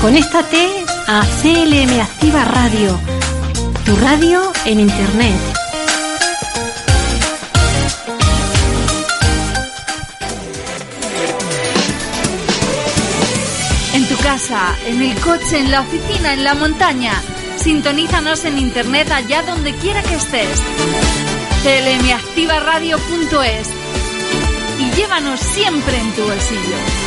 Conéctate a CLM Activa Radio, tu radio en Internet. En tu casa, en el coche, en la oficina, en la montaña. Sintonízanos en Internet allá donde quiera que estés. clmactivaradio.es y llévanos siempre en tu bolsillo.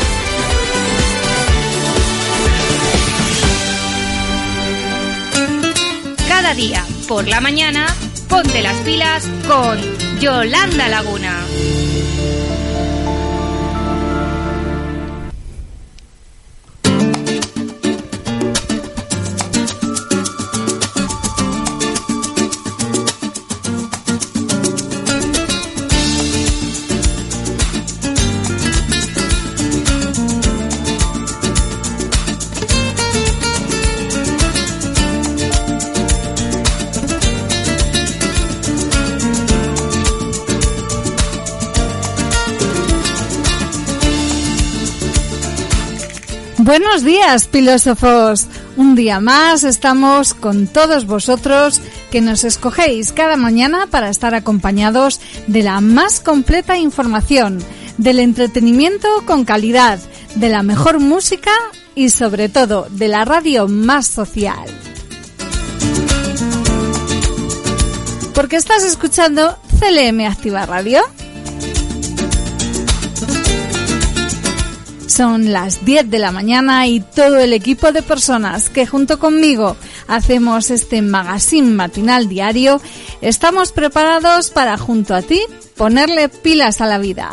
Cada día, por la mañana, ponte las pilas con Yolanda Laguna. Buenos días, filósofos. Un día más estamos con todos vosotros que nos escogéis cada mañana para estar acompañados de la más completa información, del entretenimiento con calidad, de la mejor música y sobre todo de la radio más social. Porque estás escuchando CLM Activa Radio. Son las 10 de la mañana y todo el equipo de personas que junto conmigo hacemos este magazine matinal diario estamos preparados para junto a ti ponerle pilas a la vida.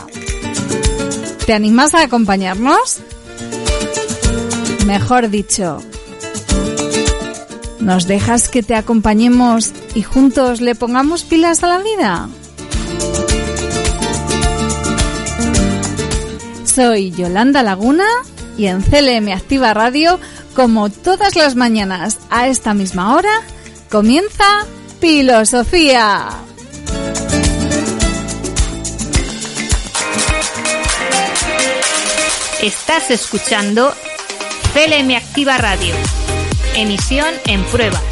¿Te animas a acompañarnos? Mejor dicho, ¿nos dejas que te acompañemos y juntos le pongamos pilas a la vida? Soy Yolanda Laguna y en CLM Activa Radio, como todas las mañanas a esta misma hora, comienza Filosofía. Estás escuchando CLM Activa Radio. Emisión en pruebas.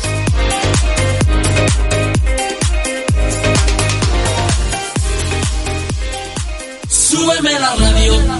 Súbeme la radio.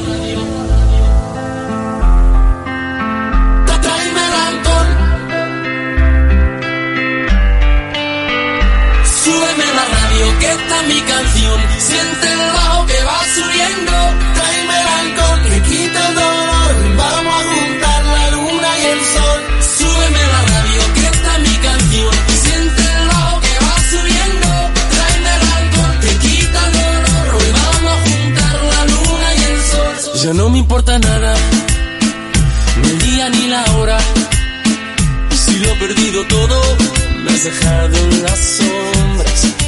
Siente el bajo que va subiendo. Tráeme alcohol, que quita el dolor. Vamos a juntar la luna y el sol. Súbeme la radio, que esta es mi canción. Siente el bajo que va subiendo. Tráeme alcohol, que quita el dolor. Hoy vamos a juntar la luna y el sol. Ya no me importa nada, ni el día ni la hora. Si lo he perdido todo, me has dejado en las sombras.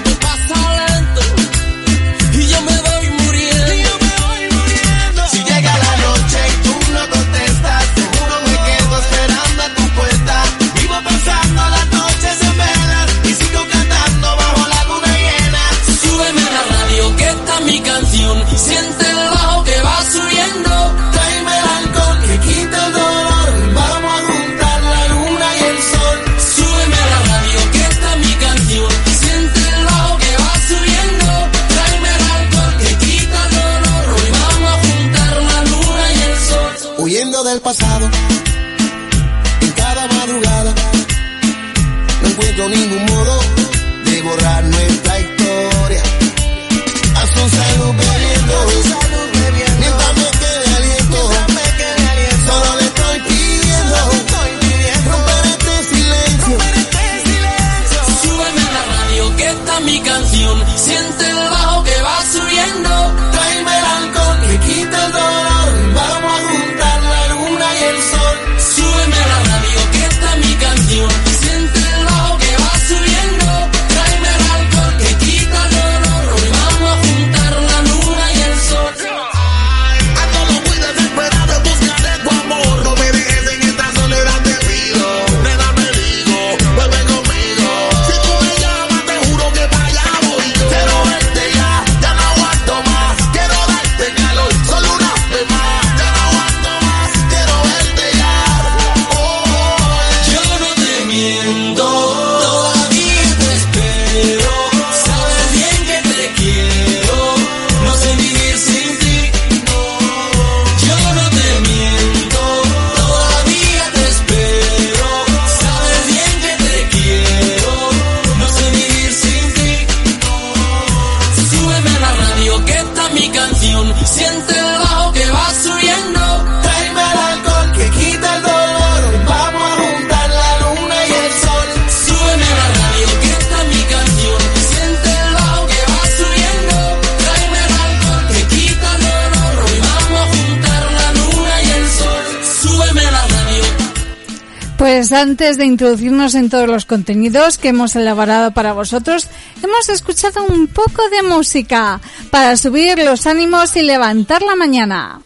Antes de introducirnos en todos los contenidos que hemos elaborado para vosotros, hemos escuchado un poco de música para subir los ánimos y levantar la mañana.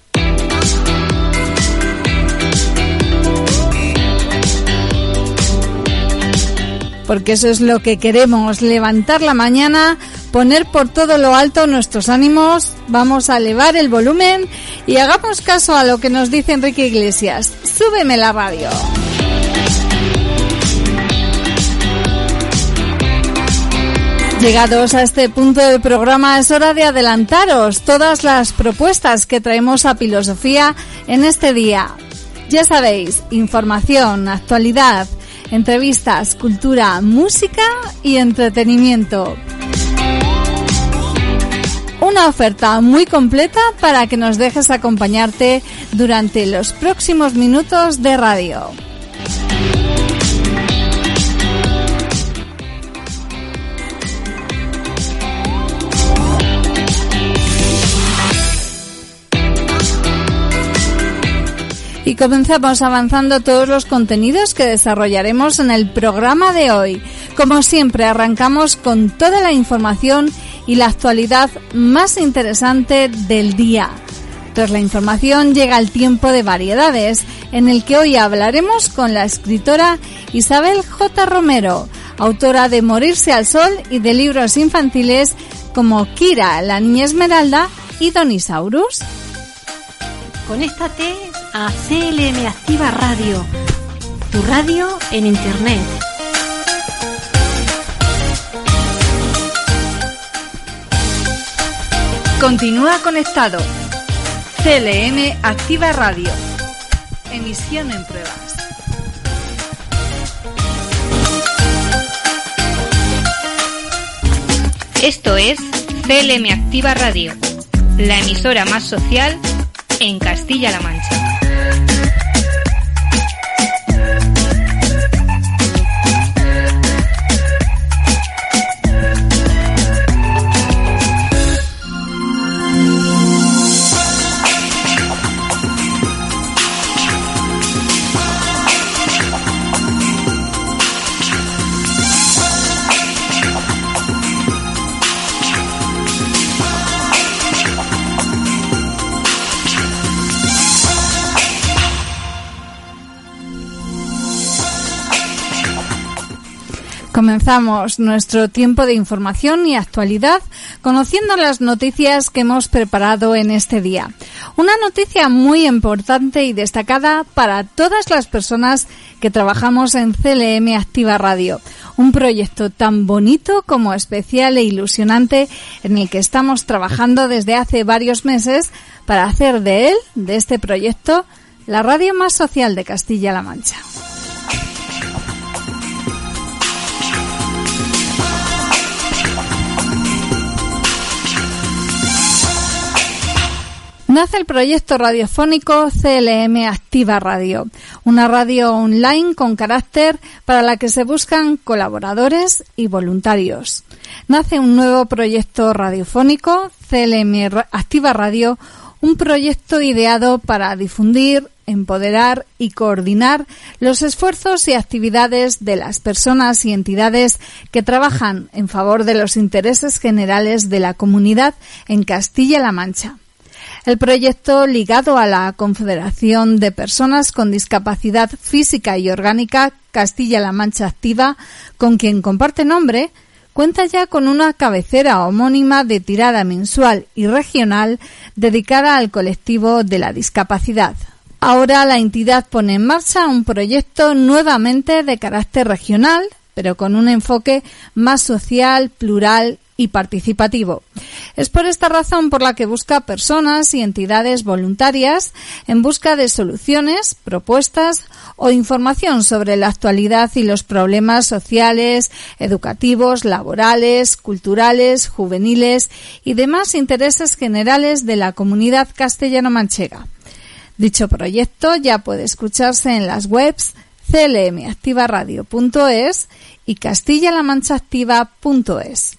Porque eso es lo que queremos, levantar la mañana, poner por todo lo alto nuestros ánimos, vamos a elevar el volumen y hagamos caso a lo que nos dice Enrique Iglesias. Súbeme la radio. Llegados a este punto del programa es hora de adelantaros todas las propuestas que traemos a Filosofía en este día. Ya sabéis, información, actualidad, entrevistas, cultura, música y entretenimiento. Una oferta muy completa para que nos dejes acompañarte durante los próximos minutos de radio. Y comenzamos avanzando todos los contenidos que desarrollaremos en el programa de hoy. Como siempre, arrancamos con toda la información y la actualidad más interesante del día. Tras la información llega el tiempo de variedades, en el que hoy hablaremos con la escritora Isabel J. Romero, autora de Morirse al Sol y de libros infantiles como Kira, la Niña Esmeralda y Donisaurus. Conéctate a CLM Activa Radio, tu radio en Internet. Continúa conectado. CLM Activa Radio. Emisión en pruebas. Esto es CLM Activa Radio, la emisora más social en Castilla-La Mancha. Comenzamos nuestro tiempo de información y actualidad conociendo las noticias que hemos preparado en este día. Una noticia muy importante y destacada para todas las personas que trabajamos en CLM Activa Radio. Un proyecto tan bonito como especial e ilusionante en el que estamos trabajando desde hace varios meses para hacer de él, de este proyecto, la radio más social de Castilla-La Mancha. Nace el proyecto radiofónico CLM Activa Radio, una radio online con carácter para la que se buscan colaboradores y voluntarios. Nace un nuevo proyecto radiofónico, CLM Activa Radio, un proyecto ideado para difundir, empoderar y coordinar los esfuerzos y actividades de las personas y entidades que trabajan en favor de los intereses generales de la comunidad en Castilla-La Mancha. El proyecto, ligado a la Confederación de Personas con Discapacidad Física y Orgánica Castilla-La Mancha Activa, con quien comparte nombre, cuenta ya con una cabecera homónima de tirada mensual y regional dedicada al colectivo de la discapacidad. Ahora la entidad pone en marcha un proyecto nuevamente de carácter regional, pero con un enfoque más social, plural y participativo. Es por esta razón por la que busca personas y entidades voluntarias en busca de soluciones, propuestas o información sobre la actualidad y los problemas sociales, educativos, laborales, culturales, juveniles y demás intereses generales de la comunidad castellano-manchega. Dicho proyecto ya puede escucharse en las webs clmactivaradio.es y castillalamanchaactiva.es.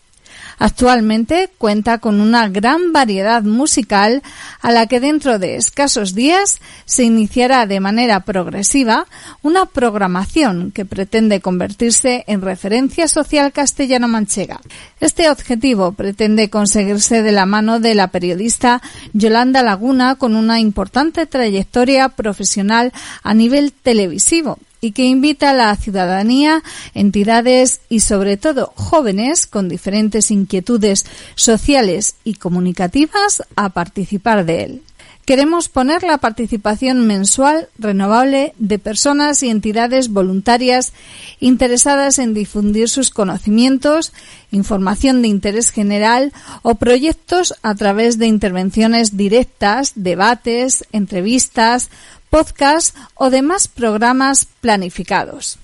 Actualmente cuenta con una gran variedad musical a la que dentro de escasos días se iniciará de manera progresiva una programación que pretende convertirse en referencia social castellano-manchega. Este objetivo pretende conseguirse de la mano de la periodista Yolanda Laguna con una importante trayectoria profesional a nivel televisivo y que invita a la ciudadanía, entidades y sobre todo jóvenes con diferentes inquietudes sociales y comunicativas a participar de él. Queremos poner la participación mensual renovable de personas y entidades voluntarias interesadas en difundir sus conocimientos, información de interés general o proyectos a través de intervenciones directas, debates, entrevistas, podcast o demás programas planificados.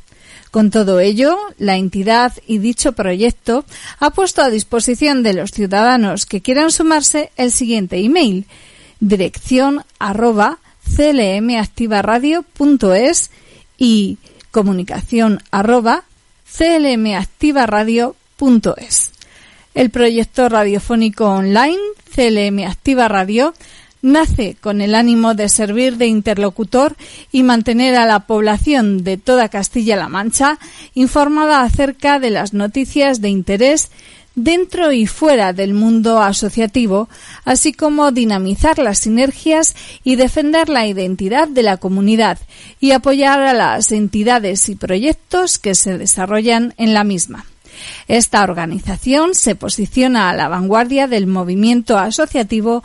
Con todo ello, la entidad y dicho proyecto ha puesto a disposición de los ciudadanos que quieran sumarse el siguiente email dirección clmactivaradio.es y comunicación arroba clmactivaradio.es. El proyecto radiofónico online CLM Activa Radio nace con el ánimo de servir de interlocutor y mantener a la población de toda Castilla-La Mancha informada acerca de las noticias de interés dentro y fuera del mundo asociativo, así como dinamizar las sinergias y defender la identidad de la comunidad y apoyar a las entidades y proyectos que se desarrollan en la misma. Esta organización se posiciona a la vanguardia del movimiento asociativo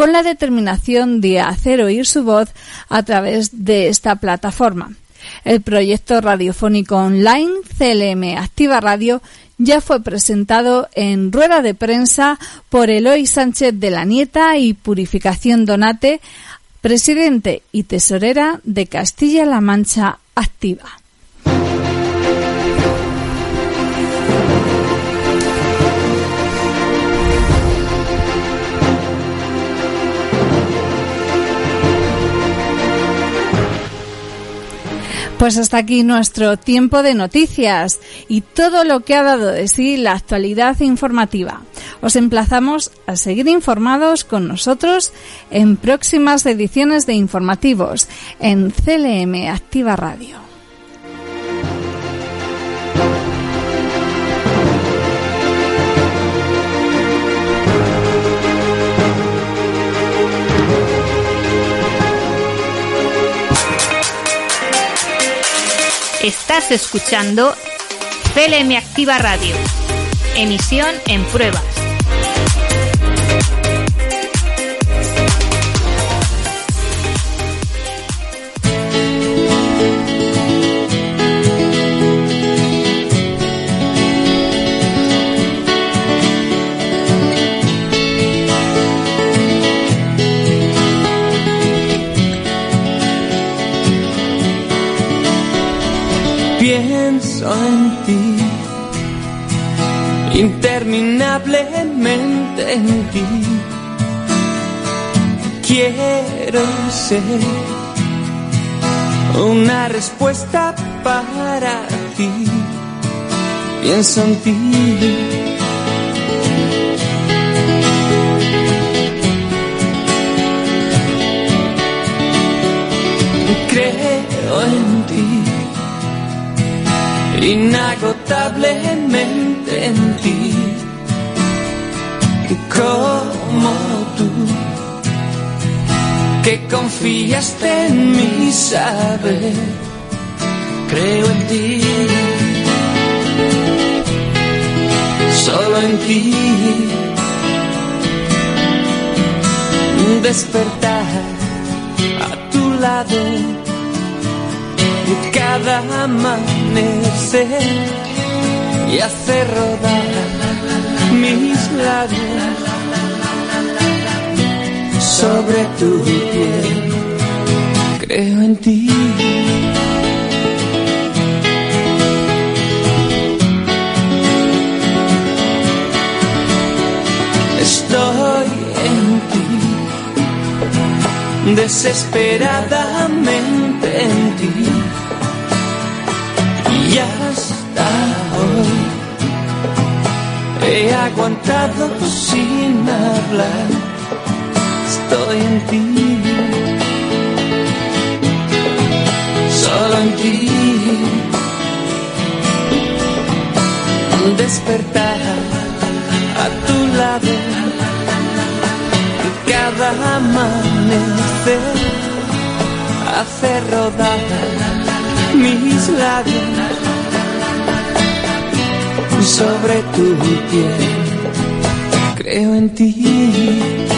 con la determinación de hacer oír su voz a través de esta plataforma. El proyecto radiofónico online CLM Activa Radio ya fue presentado en rueda de prensa por Eloy Sánchez de la Nieta y Purificación Donate, presidente y tesorera de Castilla-La Mancha Activa. Pues hasta aquí nuestro tiempo de noticias y todo lo que ha dado de sí la actualidad informativa. Os emplazamos a seguir informados con nosotros en próximas ediciones de informativos en CLM Activa Radio. Estás escuchando CLM Activa Radio. Emisión en pruebas. En ti. Quiero ser una respuesta para ti. Pienso en ti. Creo en ti inagotablemente en ti, como tú, que confiaste en mi saber, creo en ti, solo en ti, despertar a tu lado cada amanecer y hacer rodar mis labios sobre tu piel. Creo en ti. Estoy en ti, desesperadamente en ti. Y hasta hoy he aguantado sin hablar. Estoy en ti, solo en ti. Despertar a tu lado cada amanecer hace rodar mis labios sobre tu piel. Creo en ti.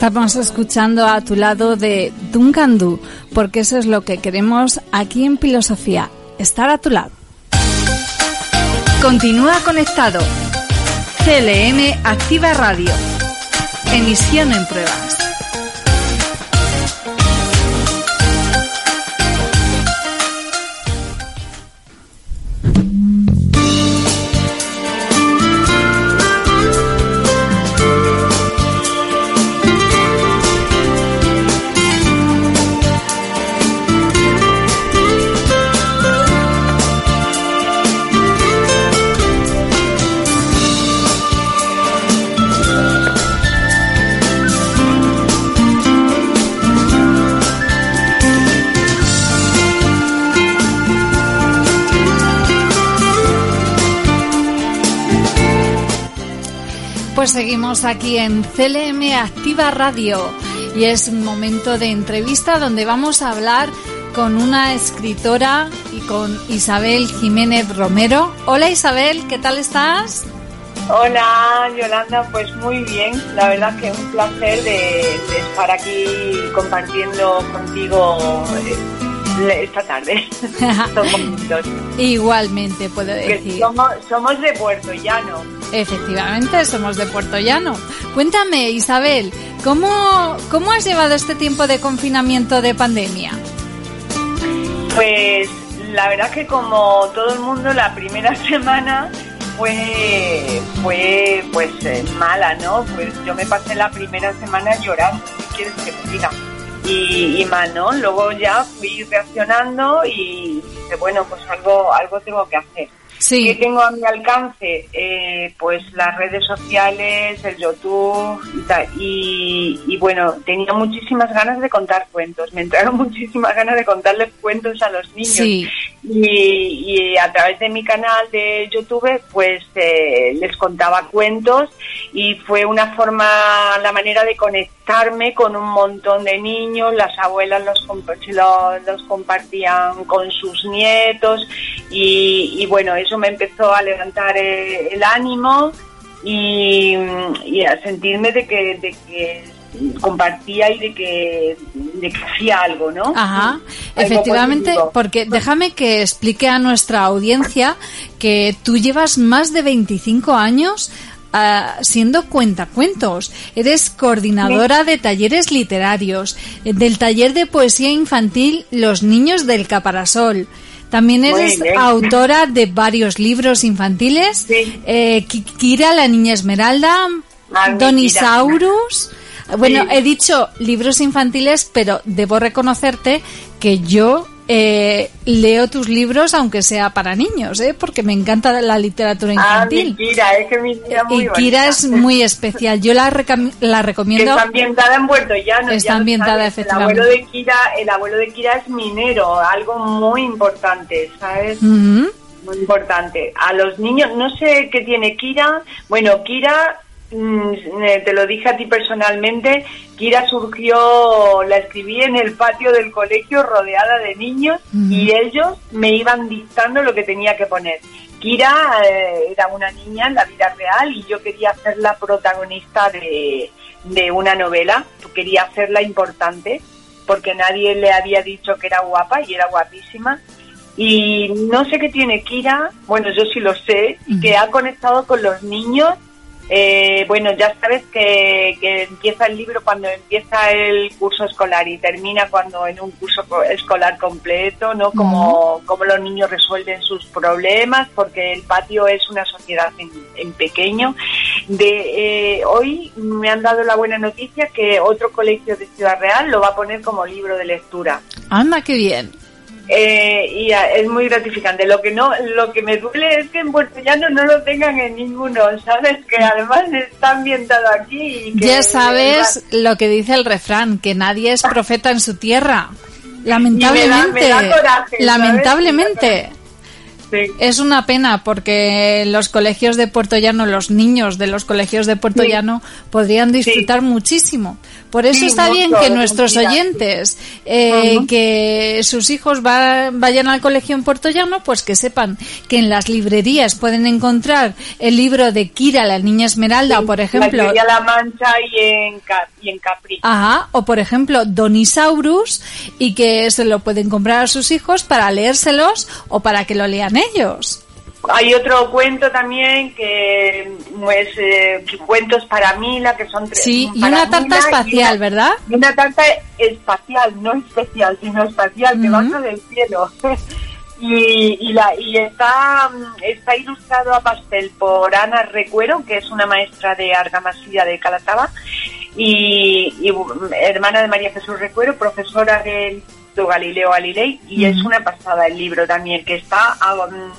Estamos escuchando a tu lado de Duncan Du, porque eso es lo que queremos aquí en Filosofía, estar a tu lado. Continúa conectado. CLM Activa Radio. Emisión en pruebas. Seguimos aquí en CLM Activa Radio y es un momento de entrevista donde vamos a hablar con una escritora y con Isabel Jiménez Romero. Hola Isabel, ¿qué tal estás? Hola Yolanda, pues muy bien, la verdad que un placer de estar aquí compartiendo contigo eh, esta tarde. Igualmente puedo decir. somos, somos de Puerto Llano. Efectivamente, somos de Puerto Llano. Cuéntame, Isabel, ¿cómo, ¿cómo has llevado este tiempo de confinamiento de pandemia? Pues la verdad que como todo el mundo la primera semana fue fue pues eh, mala, ¿no? Pues yo me pasé la primera semana llorando, ¿qué quieres que te diga? Y, y mal, ¿no? Luego ya fui reaccionando y dije, bueno, pues algo algo tengo que hacer. ¿Qué Sí, tengo a mi alcance? Eh, pues las redes sociales, el YouTube y, tal. y, y bueno, tenía muchísimas ganas de contar cuentos. Me entraron muchísimas ganas de contarles cuentos a los niños. sí, Y, y a través de mi canal de YouTube, pues eh, les contaba cuentos y fue una forma, la manera de conectarme con un montón de niños. Las abuelas los, comp- los, los compartían con sus nietos y, y bueno, eso me empezó a levantar eh, el ánimo y, y a sentirme de que, de que compartía y de que, de que hacía algo, ¿no? Ajá, efectivamente, positivo. porque déjame que explique a nuestra audiencia que tú llevas más de 25 años ah, siendo cuentacuentos. Eres coordinadora de talleres literarios, del taller de poesía infantil Los Niños del Caparasol. También eres autora de varios libros infantiles. Sí. Eh, Ki- Kira, la niña esmeralda, Donisaurus. Bueno, Sí. he dicho libros infantiles, pero debo reconocerte que yo eh, leo tus libros aunque sea para niños, ¿eh? porque me encanta la literatura Ah, mi infantil. Kira, es que mi Kira muy y Kira es muy especial. Yo la, la recomiendo. está ambientada en Puerto Llano. Está ambientada, efectivamente. El abuelo de Kira, el abuelo de Kira es minero, algo muy importante, ¿sabes? Muy importante. A los niños, no sé qué tiene Kira. Bueno, Kira, mm, eh, te lo dije a ti personalmente, Kira surgió, la escribí en el patio del colegio rodeada de niños y ellos me iban dictando lo que tenía que poner. Kira eh, era una niña en la vida real y yo quería hacerla protagonista de, de una novela, quería hacerla importante porque nadie le había dicho que era guapa y era guapísima. Y no sé qué tiene Kira, bueno, yo sí lo sé, que ha conectado con los niños eh, bueno, ya sabes que, que, empieza el libro cuando empieza el curso escolar y termina cuando en un curso escolar completo, ¿no? Como, como los niños resuelven sus problemas, porque el patio es una sociedad en, pequeño. De eh, hoy me han dado la buena noticia que otro colegio de Ciudad Real lo va a poner como libro de lectura. Anda, qué bien. Eh, y es muy gratificante. Lo que no, lo que me duele es que en Puerto Llano no lo tengan en ninguno, ¿sabes? Que además está ambientado aquí. Y ya sabes lo que dice el refrán, que nadie es profeta en su tierra. Lamentablemente, lamentablemente. Es una pena porque los colegios de Puerto Llano, los niños de los colegios de Puerto Llano podrían disfrutar muchísimo. Por eso está bien que nuestros oyentes, eh, que sus hijos vayan al colegio en Puerto Llano, pues que sepan que en las librerías pueden encontrar el libro de Kira, la niña Esmeralda, o por ejemplo... La, la Mancha y en, y en Capri. Ajá, o por ejemplo Donisaurus, y que se lo pueden comprar a sus hijos para leérselos o para que lo lean ellos. Hay otro cuento también que pues eh, cuentos para Mila que son tres. Sí, y una tarta espacial, ¿verdad? Y una tarta espacial, no especial, sino espacial que baja del cielo. y, y, la, y está, está ilustrado a pastel por Ana Recuero, que es una maestra de argamasilla de Calataba y, y hermana de María Jesús Recuero, profesora del Galileo Galilei y es una pasada el libro también que está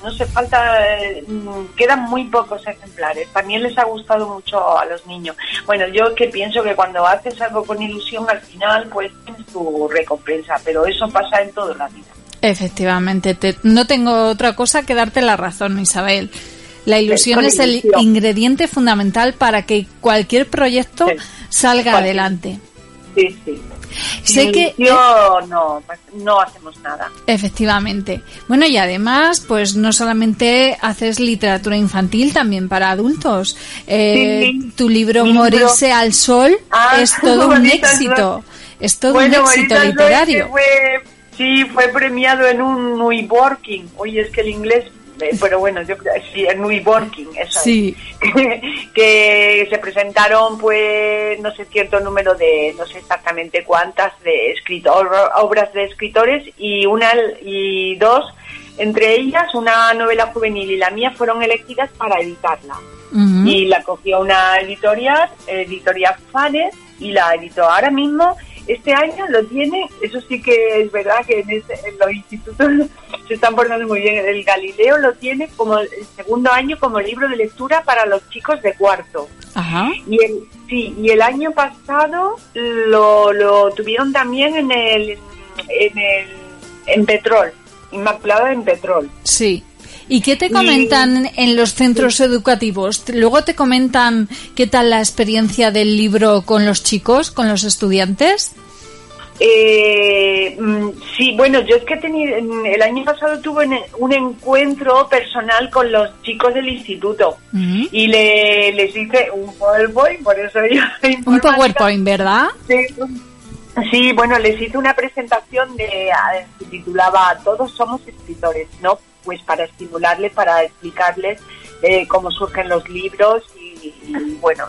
no se falta mm, quedan muy pocos ejemplares. También les ha gustado mucho a los niños. Bueno yo que pienso que cuando haces algo con ilusión al final pues tienes tu recompensa pero eso pasa en toda la vida. Efectivamente no tengo otra cosa que darte la razón Isabel. La ilusión es el ingrediente fundamental para que cualquier proyecto salga adelante sí sí Sé que no, no hacemos nada. Efectivamente. Bueno, y además, pues no solamente haces literatura infantil, también para adultos. Eh, tu libro Morirse al Sol ah, es todo un éxito. Es todo un éxito literario. sí, fue premiado en un New Working. Oye, es que el inglés pero bueno, yo sí, en New Working, eso sí. que se presentaron, pues, no sé, cierto número de, no sé exactamente cuántas, de escritor, obras de escritores y una y dos, entre ellas una novela juvenil y la mía fueron elegidas para editarla. Y la cogió una editorial, editorial Fanes, y la editó ahora mismo este año lo tiene, eso sí que es verdad que en, los institutos se están portando muy bien. El Galileo lo tiene como el segundo año como libro de lectura para los chicos de cuarto. Y el, sí, y el año pasado lo, lo tuvieron también en el, en el en Petrol, Inmaculado en Petrol. Sí. ¿Y qué te comentan en los centros educativos? Luego te comentan qué tal la experiencia del libro con los chicos, con los estudiantes. Eh, mm, sí, bueno, yo es que tenido, el año pasado tuve un encuentro personal con los chicos del instituto y le, les hice un PowerPoint, por eso yo... Un PowerPoint, ¿verdad? Sí, sí, bueno, les hice una presentación de, se titulaba Todos somos escritores, ¿no? Pues para estimularles, para explicarles eh, cómo surgen los libros y, bueno,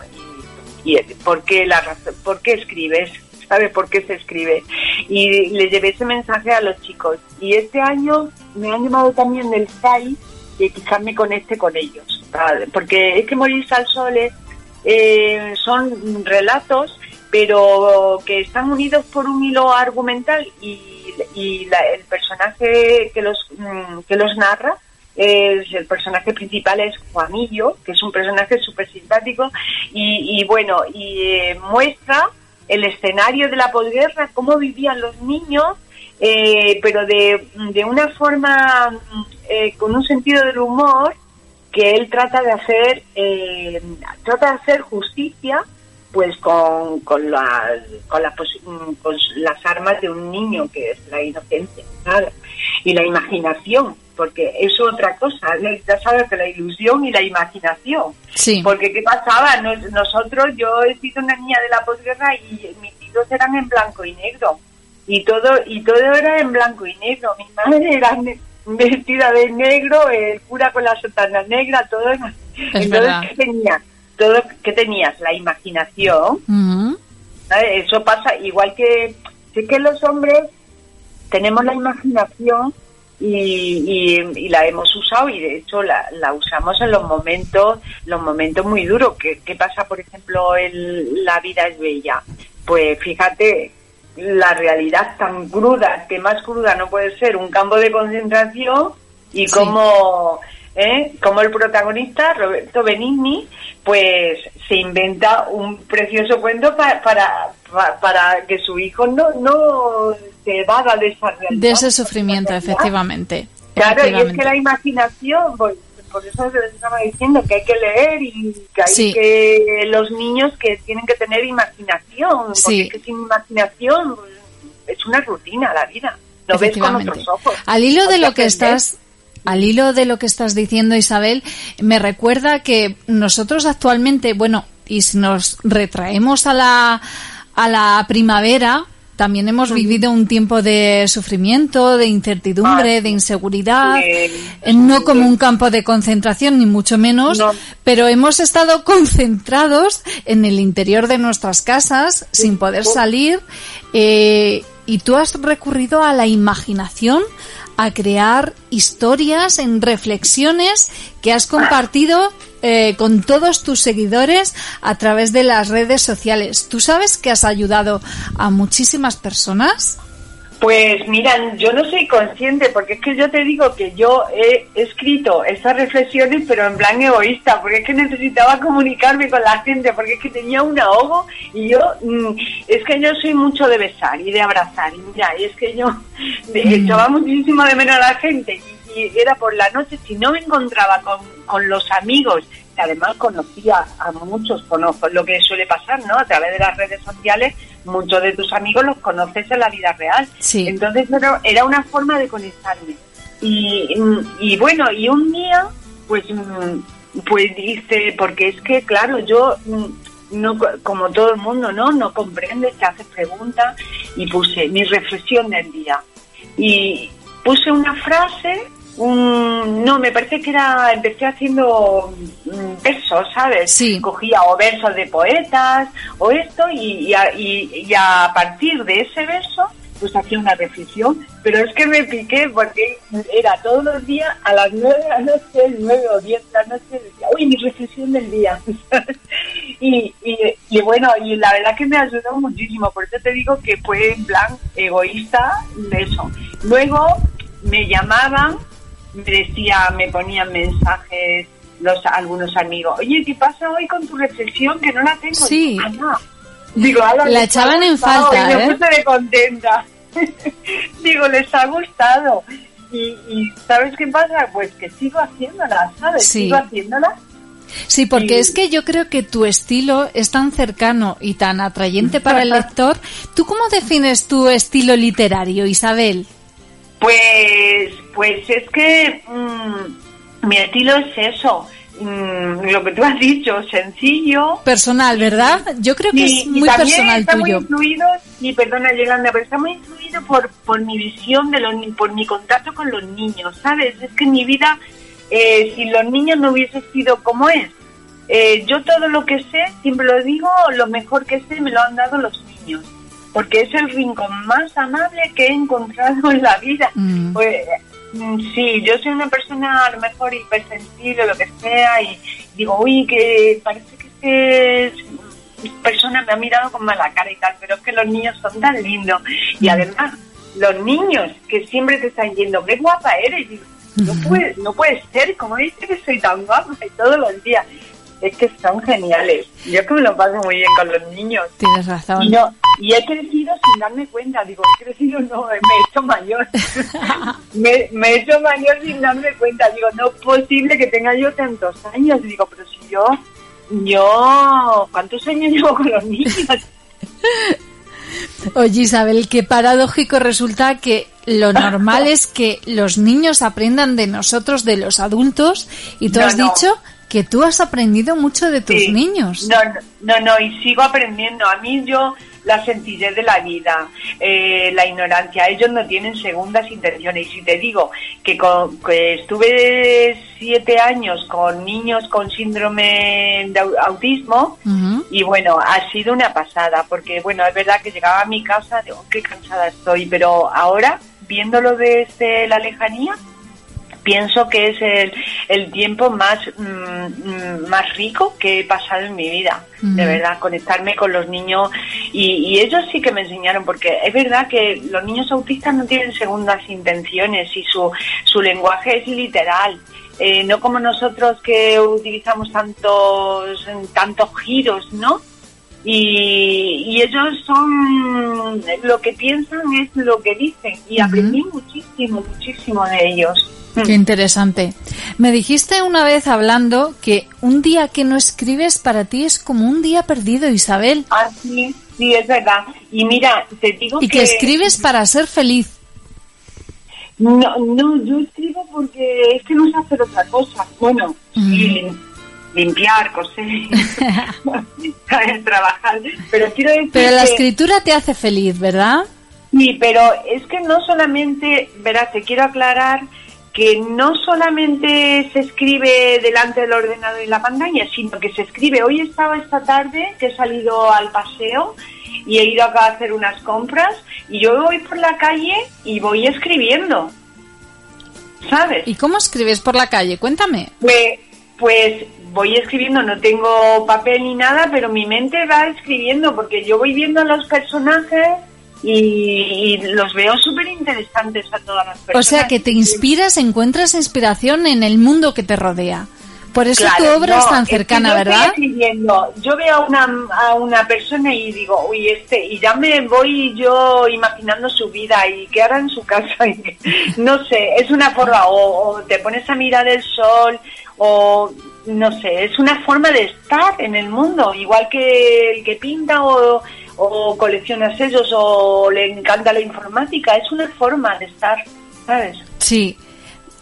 y, por, qué la, por qué escribes, ¿sabes por qué se escribe? Y le llevé ese mensaje a los chicos. Y este año me han llamado también del SAI que quizás me conecte con ellos, porque es que Morir al Sol eh, son relatos pero que están unidos por un hilo argumental y y el personaje que los, mm, que los narra es el personaje principal es Juanillo, que es un personaje súper simpático y, bueno, y eh, muestra el escenario de la posguerra, cómo vivían los niños, eh, pero de, de, una forma eh, con un sentido del humor que él trata de hacer, trata de hacer justicia pues con, con, las, con, con las armas de un niño, que es la inocencia y la imaginación, porque es otra cosa, ya sabes que la ilusión y la imaginación. Sí. Porque ¿qué pasaba? nosotros, yo he sido una niña de la posguerra y mis libros eran en blanco y negro. Y todo, y todo era en blanco y negro. Mi madre era vestida de negro, el cura con la sotana negra, todo. Entonces, verdad. ¿qué tenías? Todo, ¿Qué tenías? La imaginación. Eso pasa igual que, sí que los hombres tenemos la imaginación y, y- y la hemos usado y de hecho la, la usamos en los momentos los momentos muy duros. ¿Qué, qué pasa, por ejemplo, en La vida es bella? Pues fíjate, la realidad tan cruda, que más cruda no puede ser un campo de concentración y Sí. como, ¿eh? como el protagonista, Roberto Benigni, pues se inventa un precioso cuento pa- para, pa- para que su hijo no, no se evada de esa realidad. De ese sufrimiento, efectivamente. Claro, y es que la imaginación, pues, por eso les estaba diciendo que hay que leer y que hay Sí. que los niños que tienen que tener imaginación, Sí. porque sin imaginación pues, es una rutina la vida. Lo ves con otros ojos. Al hilo de lo que estás al hilo de lo que estás diciendo Isabel, me recuerda que nosotros actualmente, bueno, y si nos retraemos a la a la primavera, también hemos vivido un tiempo de sufrimiento, de incertidumbre, Ah, de inseguridad, no como un campo de concentración, ni mucho menos, No. pero hemos estado concentrados en el interior de nuestras casas, sin poder salir, eh, y tú has recurrido a la imaginación, a crear historias en reflexiones que has compartido eh, con todos tus seguidores a través de las redes sociales. ¿Tú sabes que has ayudado a muchísimas personas? Pues mira, yo no soy consciente, porque es que yo te digo que yo he escrito esas reflexiones, pero en plan egoísta, porque es que necesitaba comunicarme con la gente, porque es que tenía un ahogo y yo, mm, es que yo soy mucho de besar y de abrazar, y mira, y es que yo de- echaba muchísimo de menos a la gente, y, y era por la noche, si no me encontraba con, con los amigos, además conocía a muchos, conozco lo que suele pasar, ¿no? A través de las redes sociales, muchos de tus amigos los conoces en la vida real. Sí. Entonces era, era una forma de conectarme. Y, y bueno, y un día, pues, mm, pues dice, porque es que, claro, yo, mm, no, co- como todo el mundo, ¿no? No comprende, te hace preguntas, y puse mi reflexión del día. Y puse una frase, no, me parece que era, empecé haciendo mm, versos, ¿sabes? Sí. Cogía o versos de poetas o esto, y, y a, y- y a partir de ese verso, pues hacía una reflexión, pero es que me piqué porque era todos los días a las nueve de la noche, nueve o diez de la noche, decía, uy, mi reflexión del día. y, y, y bueno, y la verdad que me ayudó muchísimo, por eso te digo que fue en plan egoísta de eso. Luego me llamaban, me decía, me ponían mensajes los algunos amigos, oye, ¿qué pasa hoy con tu reflexión? Que no la tengo. Sí. Digo, "Ana". Digo, "Ala, La echaban en gustado", falta, y me ¿eh? puse de contenta. Digo, les ha gustado. Y, y ¿sabes qué pasa? Pues que sigo haciéndola, ¿sabes? Sí. Sigo haciéndola. Sí, porque es que yo creo que tu estilo es tan cercano y tan atrayente para el lector. ¿Tú cómo defines tu estilo literario, Isabel? Pues, pues es que mm, mi estilo es eso. mm, lo que tú has dicho, sencillo. Personal, ¿verdad? Yo creo que Y- es y muy también personal está tuyo. muy influido, y perdona Yolanda, pero está muy influido por, por mi visión, de los, por mi contacto con los niños, ¿sabes? Es que mi vida, eh, si los niños no hubiese sido como es, eh, yo todo lo que sé, siempre lo digo, lo mejor que sé me lo han dado los niños, porque es el rincón más amable que he encontrado en la vida. Mm. Pues, mm, sí, yo soy una persona a lo mejor hipersensible, lo que sea, y digo, uy, que parece que este persona me ha mirado con mala cara y tal, pero es que los niños son tan lindos. Y además, los niños que siempre te están yendo, qué guapa eres. No, puede, no puede ser, como dice que soy tan guapa y todos los días. Es que son geniales. Yo es que me lo paso muy bien con los niños. Tienes razón. Y, no, y he crecido sin darme cuenta. Digo, he crecido, no, me he hecho mayor. me, me he hecho mayor sin darme cuenta. Digo, no es posible que tenga yo tantos años. Digo, pero si yo, yo, ¿cuántos años llevo con los niños? Oye, Isabel, qué paradójico resulta que lo normal es que los niños aprendan de nosotros, de los adultos, y tú No, has no. dicho que tú has aprendido mucho de tus Sí. niños. No, no, no, y sigo aprendiendo. A mí yo, la sencillez de la vida, eh, la ignorancia. Ellos no tienen segundas intenciones. Y si te digo que, con- que estuve siete años con niños con síndrome de au- autismo, y bueno, ha sido una pasada, porque bueno, es verdad que llegaba a mi casa, digo, qué cansada estoy, pero ahora, viéndolo desde la lejanía, pienso que es el, el tiempo más, mm, más rico que he pasado en mi vida, de verdad, conectarme con los niños y, y ellos sí que me enseñaron, porque es verdad que los niños autistas no tienen segundas intenciones y su, su lenguaje es literal. Eh, no como nosotros que utilizamos tantos tantos giros, ¿no? Y, y ellos son lo que piensan es lo que dicen y aprendí muchísimo, muchísimo de ellos. Qué interesante. Me dijiste una vez hablando que un día que no escribes para ti es como un día perdido, Isabel. Ah, sí, sí, es verdad. Y mira, te digo Y que escribes para ser feliz. No, no, yo escribo porque es que no sé hacer otra cosa. Bueno, sí, lim- limpiar, coser, trabajar, pero quiero decir Pero la que- escritura te hace feliz, ¿verdad? Sí, pero es que no solamente, verás, te quiero aclarar que no solamente se escribe delante del ordenador y la pantalla, sino que se escribe. Hoy estaba esta tarde que he salido al paseo y he ido acá a hacer unas compras y yo voy por la calle y voy escribiendo. ¿Sabes? ¿Y cómo escribes por la calle? Cuéntame. Pues, pues voy escribiendo, no tengo papel ni nada, pero mi mente va escribiendo porque yo voy viendo a los personajes y, y los veo súper interesantes a todas las personas. O sea, que te inspiras, encuentras inspiración en el mundo que te rodea. Por eso tu Claro, obra no, es tan es que cercana, yo estoy ¿verdad? escribiendo, yo veo a una, a una persona y digo, uy, este, y ya me voy yo imaginando su vida y qué hará en su casa. no sé, es una forma, o, o te pones a mirar el sol, o no sé, es una forma de estar en el mundo, igual que el que pinta o, o colecciona sellos o le encanta la informática, es una forma de estar, ¿sabes? Sí.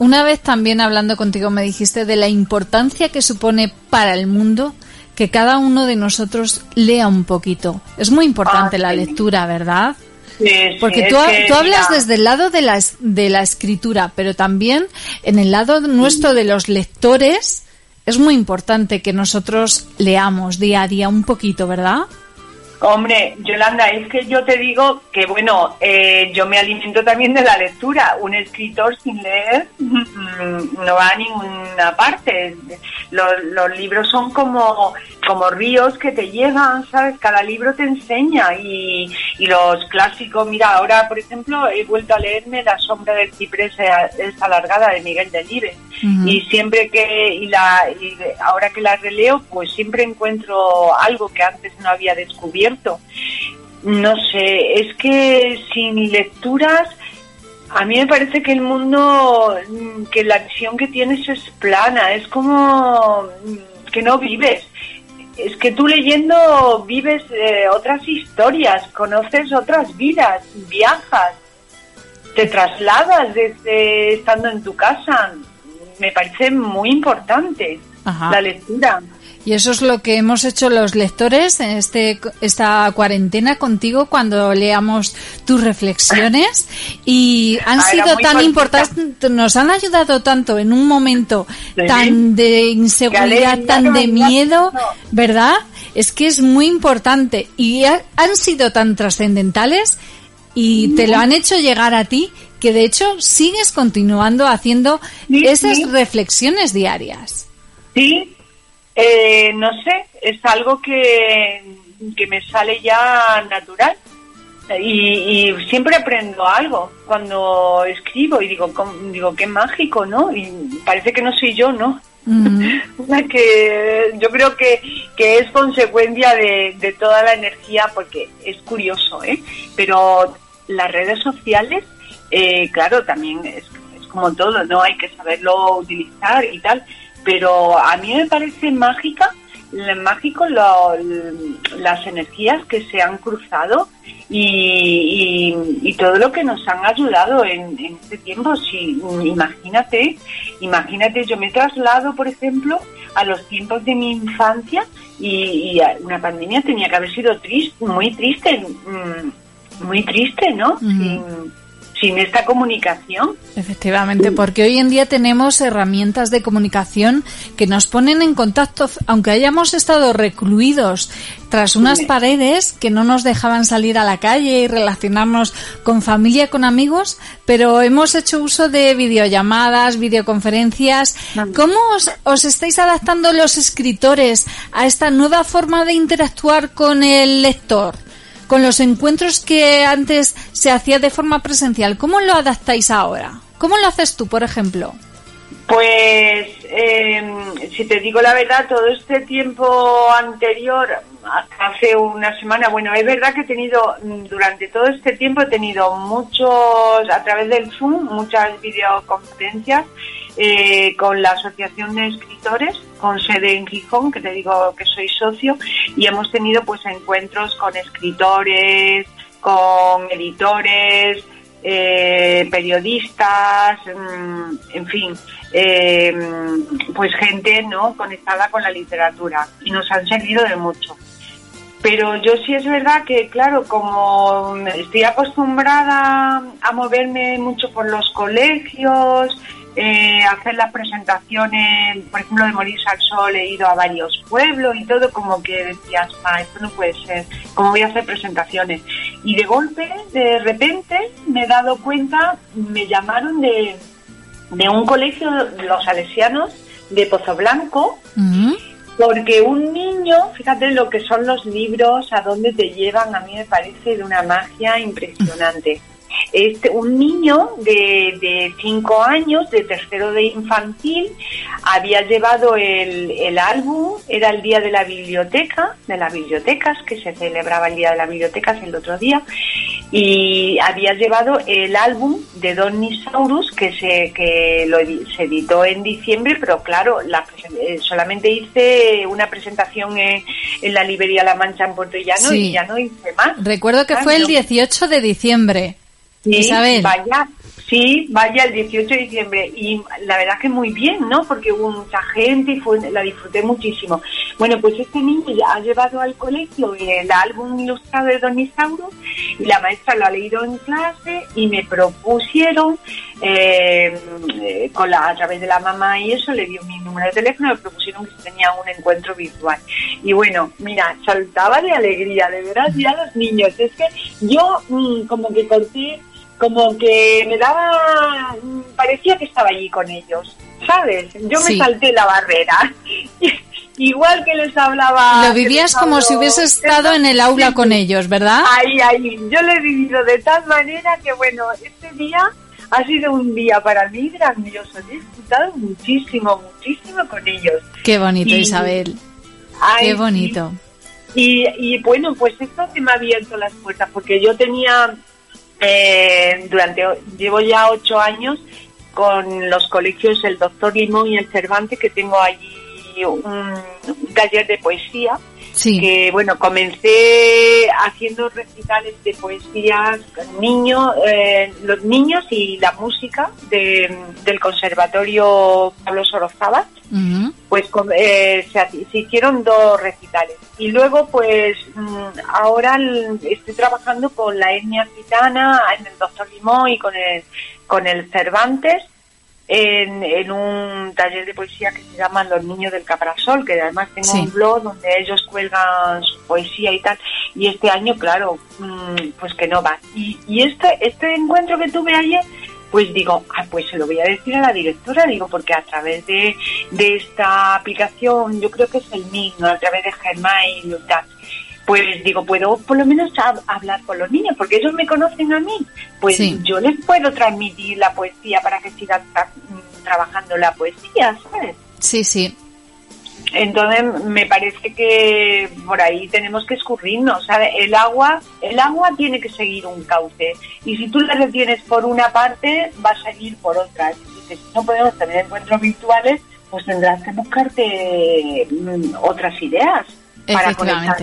Una vez también hablando contigo me dijiste de la importancia que supone para el mundo que cada uno de nosotros lea un poquito. Es muy importante Ah, la lectura, ¿verdad? Sí, Porque tú, que, tú hablas mira, desde el lado de la, de la escritura, pero también en el lado nuestro de los lectores es muy importante que nosotros leamos día a día un poquito, ¿verdad? Hombre, Yolanda, es que yo te digo que, bueno, eh, yo me alimento también de la lectura. Un escritor sin leer mm, no va a ninguna parte. Los, los libros son como, como ríos que te llegan, ¿sabes? Cada libro te enseña y, y los clásicos, mira, ahora, por ejemplo, he vuelto a leerme La sombra del ciprés es alargada de Miguel Delibes Ujú. y siempre que y la y ahora que la releo pues siempre encuentro algo que antes no había descubierto no sé es que sin lecturas a mí me parece que el mundo mm, que la visión que tienes es plana es como mm, que no vives es que tú leyendo vives eh, otras historias conoces otras vidas viajas te trasladas desde estando en tu casa. Me parece muy importante Ajá. la lectura. Y eso es lo que hemos hecho los lectores en este, esta cuarentena contigo cuando leamos tus reflexiones y han Ah, era sido tan importantes, nos han ayudado tanto en un momento Sí. tan de inseguridad, alegría tan de miedo. ¿verdad? Es que es muy importante y ha- han sido tan trascendentales y te lo han hecho llegar a ti que de hecho sigues continuando haciendo Sí, esas sí. reflexiones diarias. Sí, eh, no sé, es algo que, que me sale ya natural. Y, y siempre aprendo algo cuando escribo y digo, ¿cómo? digo, qué mágico, ¿no? Y parece que no soy yo, ¿no? Mm. Que yo creo que, que es consecuencia de, de toda la energía, porque es curioso, ¿eh? Pero las redes sociales, eh, claro, también es, es como todo, ¿no? Hay que saberlo utilizar y tal, pero a mí me parece mágica, mágico lo- las energías que se han cruzado y, y- y todo lo que nos han ayudado en, en este tiempo. Si, imagínate, imagínate, yo me traslado, por ejemplo, a los tiempos de mi infancia y, y una pandemia tenía que haber sido triste, muy triste, mm, muy triste, ¿no? Sin esta comunicación. Efectivamente, porque hoy en día tenemos herramientas de comunicación que nos ponen en contacto, aunque hayamos estado recluidos tras unas Sí. paredes que no nos dejaban salir a la calle y relacionarnos con familia, con amigos, pero hemos hecho uso de videollamadas, videoconferencias. ¿Cómo os, os estáis adaptando los escritores a esta nueva forma de interactuar con el lector? Con los encuentros que antes se hacía de forma presencial, ¿cómo lo adaptáis ahora? ¿Cómo lo haces tú, por ejemplo? Pues, eh, si te digo la verdad, todo este tiempo anterior, hace una semana, bueno, es verdad que he tenido, mm, durante todo este tiempo he tenido muchos, a través del Zoom, muchas videoconferencias eh, con la Asociación de Escritores, con sede en Gijón, que te digo que soy socio, y hemos tenido pues encuentros con escritores, con editores, eh, periodistas, mm, en fin, eh, pues gente no conectada con la literatura y nos han servido de mucho. Pero yo sí es verdad que, claro, como estoy acostumbrada a moverme mucho por los colegios, eh, hacer las presentaciones, por ejemplo, de Morirse al Sol, he ido a varios pueblos y todo, como que decías, ah, esto no puede ser, ¿cómo voy a hacer presentaciones? Y de golpe, de repente, me he dado cuenta, me llamaron de, de un colegio, los salesianos, de Pozo Blanco, porque un niño, fíjate lo que son los libros, a dónde te llevan, a mí me parece de una magia impresionante. Este, un niño de, de cinco años, de tercero de infantil, había llevado el, el álbum, era el día de la biblioteca, de las bibliotecas, que se celebraba el día de las bibliotecas el otro día, y había llevado el álbum de Don Nisaurus que se que lo se editó en diciembre pero claro la eh, solamente hice una presentación en, en la librería La Mancha en Puerto Llano Sí. y ya no hice más Recuerdo que Ah, fue el no. 18 de diciembre. Sí, Isabel. Vaya, sí, vaya el 18 de diciembre. Y la verdad que muy bien, ¿no? Porque hubo mucha gente y fue, la disfruté muchísimo. Bueno, pues este niño ya ha llevado al colegio el álbum ilustrado de Don Isauro y la maestra lo ha leído en clase y me propusieron, eh, eh, con la, a través de la mamá y eso, le dio mi número de teléfono, me propusieron que se tenía un encuentro virtual. Y bueno, mira, saltaba de alegría, de ver así a los niños. Es que yo mm, como que conté como que me daba, parecía que estaba allí con ellos, ¿sabes? Yo Sí. me salté la barrera. Igual que les hablaba... Lo vivías como hablo- si hubiese estado en el aula Sí, con ellos, ¿verdad? Ahí, ahí. Yo lo he vivido de tal manera que, bueno, este día ha sido un día para mí grandioso. He disfrutado muchísimo, muchísimo con ellos. Qué bonito, Y- Isabel. Ay, Qué bonito. Y, y bueno, pues esto que me ha abierto las puertas, porque yo tenía, eh, durante, llevo ya ocho años con los colegios El Doctor Limón y el Cervantes, que tengo allí un, un taller de poesía, Sí. que bueno, comencé haciendo recitales de poesías con niños, eh, los niños y la música de- del Conservatorio Pablo Sorozábal pues eh, se, hicieron dos recitales. Y luego pues mm, ahora estoy trabajando con la etnia gitana en el Doctor Limón y con el con el Cervantes en, en un taller de poesía que se llama Los Niños del Caparasol, que además tengo Sí. un blog donde ellos cuelgan su poesía y tal. Y este año, claro, mm, pues que no va. Y, y este, este encuentro que tuve ayer, pues digo, ah, pues se lo voy a decir a la directora, digo, porque a través de, de esta aplicación, yo creo que es el mismo, a través de Gmail y tal, pues digo, puedo por lo menos hab- hablar con los niños, porque ellos me conocen a mí, pues Sí. yo les puedo transmitir la poesía para que sigan tra- mm, trabajando la poesía, ¿sabes? Sí, sí. Entonces me parece que por ahí tenemos que escurrirnos. ¿sabes? El agua, el agua tiene que seguir un cauce y si tú la retienes por una parte, va a seguir por otra. Si no podemos tener encuentros virtuales, pues tendrás que buscarte mm, otras ideas para conectar.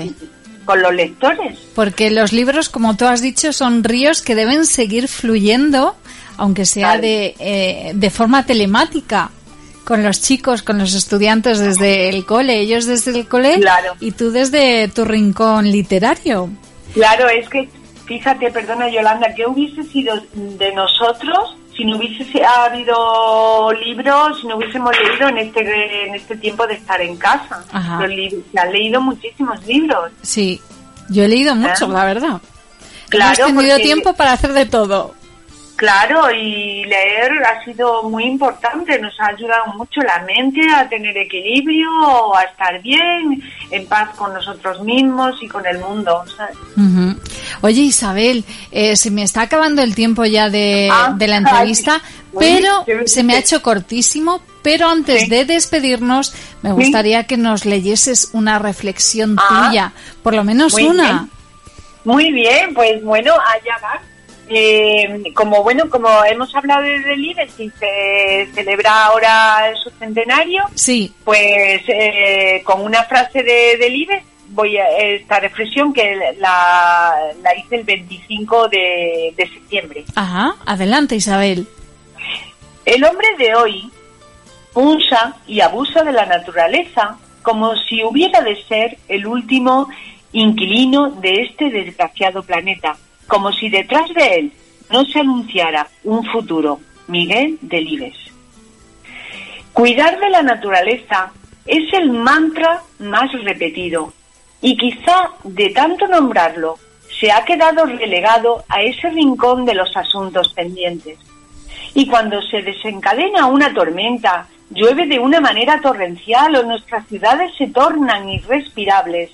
Con los lectores. Porque los libros, como tú has dicho, son ríos que deben seguir fluyendo, aunque sea de, eh, de forma telemática, con los chicos, con los estudiantes desde el cole, ellos desde el cole Claro. y tú desde tu rincón literario. Claro, es que, fíjate, perdona Yolanda, ¿qué hubiese sido de nosotros si no hubiese habido libros, si no hubiésemos leído en este, en este tiempo de estar en casa? Ajá. Los libros, se han leído muchísimos libros. Sí, yo he leído mucho, Ah. la verdad. Claro, Hemos tenido porque- tiempo para hacer de todo. Claro, y leer ha sido muy importante, nos ha ayudado mucho la mente a tener equilibrio, a estar bien, en paz con nosotros mismos y con el mundo. Oye Isabel, eh, se me está acabando el tiempo ya de, Ah, de la entrevista, ay, pero uy, se me ha hecho cortísimo. Pero antes Sí. de despedirnos, me Sí. gustaría que nos leyeses una reflexión Ah, tuya, por lo menos muy una. bien. Muy bien, pues bueno, allá va. Eh, como bueno, como hemos hablado de Delibes y se celebra ahora su centenario, Sí, pues eh, con una frase de Delibes voy a esta reflexión que la, la hice el 25 de, de septiembre. ajá, adelante Isabel. El hombre de hoy usa y abusa de la naturaleza como si hubiera de ser el último inquilino de este desgraciado planeta, como si detrás de él no se anunciara un futuro. Miguel Delibes. Cuidar de la naturaleza es el mantra más repetido y quizá de tanto nombrarlo se ha quedado relegado a ese rincón de los asuntos pendientes. Y cuando se desencadena una tormenta, llueve de una manera torrencial o nuestras ciudades se tornan irrespirables,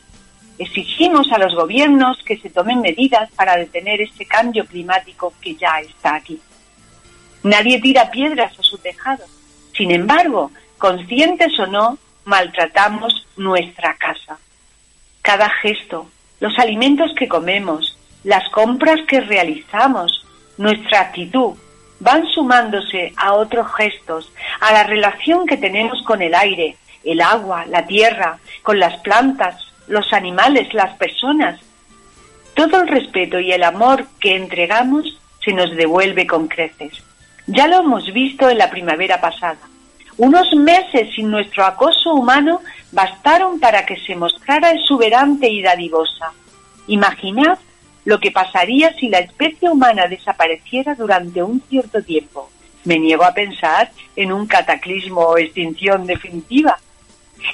exigimos a los gobiernos que se tomen medidas para detener este cambio climático que ya está aquí. Nadie tira piedras a su tejado. Sin embargo, conscientes o no, maltratamos nuestra casa. Cada gesto, los alimentos que comemos, las compras que realizamos, nuestra actitud, van sumándose a otros gestos, a la relación que tenemos con el aire, el agua, la tierra, con las plantas, los animales, las personas. Todo el respeto y el amor que entregamos se nos devuelve con creces. Ya lo hemos visto en la primavera pasada. Unos meses sin nuestro acoso humano bastaron para que se mostrara exuberante y dadivosa. Imaginad lo que pasaría si la especie humana desapareciera durante un cierto tiempo. Me niego a pensar en un cataclismo o extinción definitiva.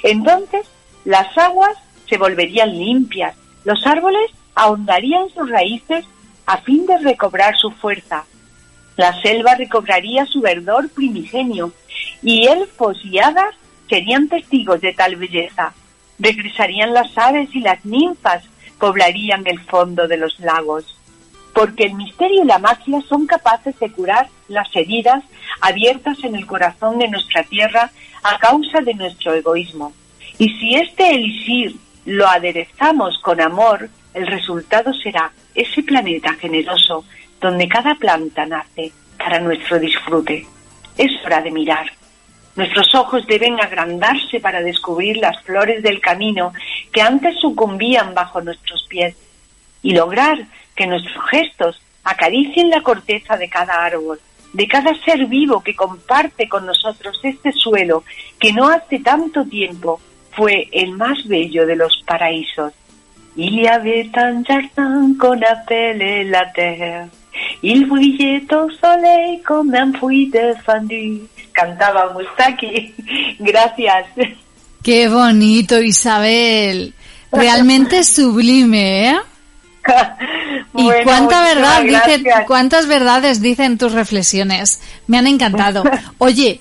Entonces, las aguas se volverían limpias, los árboles ahondarían sus raíces a fin de recobrar su fuerza. La selva recobraría su verdor primigenio y elfos y hadas serían testigos de tal belleza. Regresarían las aves y las ninfas poblarían el fondo de los lagos. Porque el misterio y la magia son capaces de curar las heridas abiertas en el corazón de nuestra tierra a causa de nuestro egoísmo. Y si este elixir lo aderezamos con amor, el resultado será ese planeta generoso donde cada planta nace para nuestro disfrute. Es hora de mirar. Nuestros ojos deben agrandarse para descubrir las flores del camino que antes sucumbían bajo nuestros pies y lograr que nuestros gestos acaricien la corteza de cada árbol, de cada ser vivo que comparte con nosotros este suelo que no hace tanto tiempo fue el más bello de los paraísos. Il y avait un jardin qu'on appelait la terre. Il brillait au soleil comme un fruit défendu. Cantaba Mustaki. Gracias. Qué bonito Isabel, realmente sublime, ¿eh? Y cuánta verdad dice, cuántas verdades dicen tus reflexiones. Me han encantado. Oye,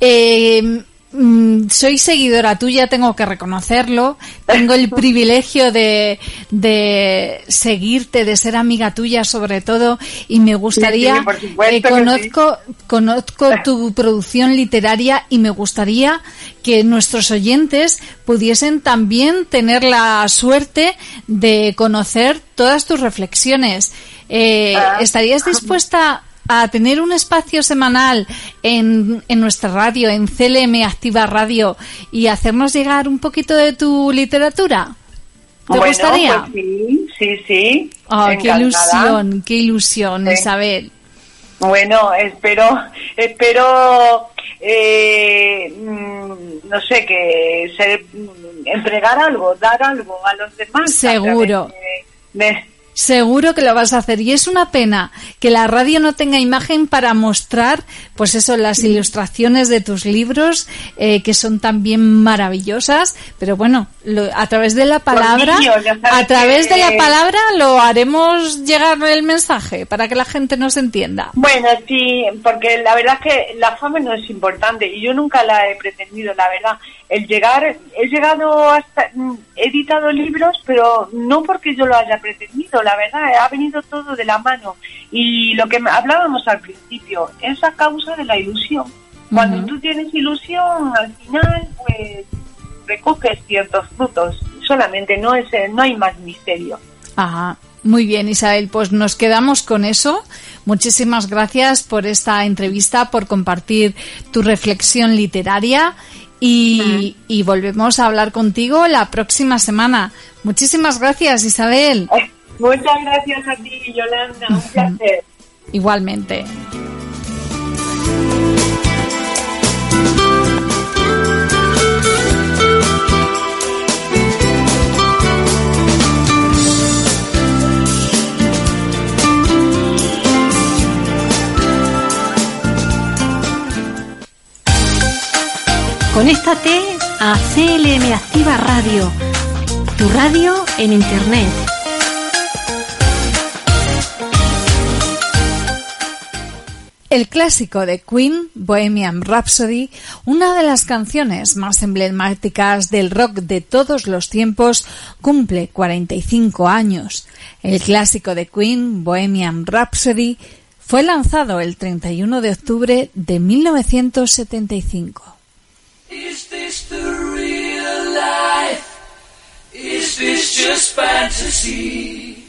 eh, mm, soy seguidora tuya, tengo que reconocerlo. Tengo el privilegio de, de seguirte, de ser amiga tuya sobre todo, y me gustaría, Sí, eh, que conozco, conozco tu producción literaria y me gustaría que nuestros oyentes pudiesen también tener la suerte de conocer todas tus reflexiones. Eh, Ah. ¿Estarías dispuesta a tener un espacio semanal en, en nuestra radio, en CLM Activa Radio, y hacernos llegar un poquito de tu literatura? ¿Te bueno, gustaría? pues sí, sí, sí. Ah, qué ilusión, qué ilusión, Sí. Isabel. Bueno, espero, espero, eh, mm, no sé, que se, mm, entregar algo, dar algo a los demás. Seguro. través de- de- Seguro que lo vas a hacer y es una pena que la radio no tenga imagen para mostrar, pues eso, las ilustraciones de tus libros eh, que son también maravillosas. Pero bueno, lo- a través de la palabra, a través de la palabra lo haremos llegar el mensaje para que la gente nos entienda. Bueno, sí, porque la verdad es que la fama no es importante y yo nunca la he pretendido, la verdad. El llegar, he llegado hasta, mm, he editado libros, pero no porque yo lo haya pretendido, la verdad, ha venido todo de la mano. Y lo que hablábamos al principio, es a causa de la ilusión. Cuando Ujú. tú tienes ilusión, al final, pues recoges ciertos frutos. Solamente no es, no hay más misterio. Ajá. Muy bien, Isabel, pues nos quedamos con eso. Muchísimas gracias por esta entrevista, por compartir tu reflexión literaria y, y volvemos a hablar contigo la próxima semana. Muchísimas gracias, Isabel. Muchas gracias a ti, Yolanda. Un placer. Igualmente. Conéctate a CLM Activa Radio, tu radio en Internet. El clásico de Queen, Bohemian Rhapsody, una de las canciones más emblemáticas del rock de todos los tiempos, cumple 45 años. El clásico de Queen, Bohemian Rhapsody, fue lanzado el 31 de octubre de 1975. Is this the real life? Is this just fantasy?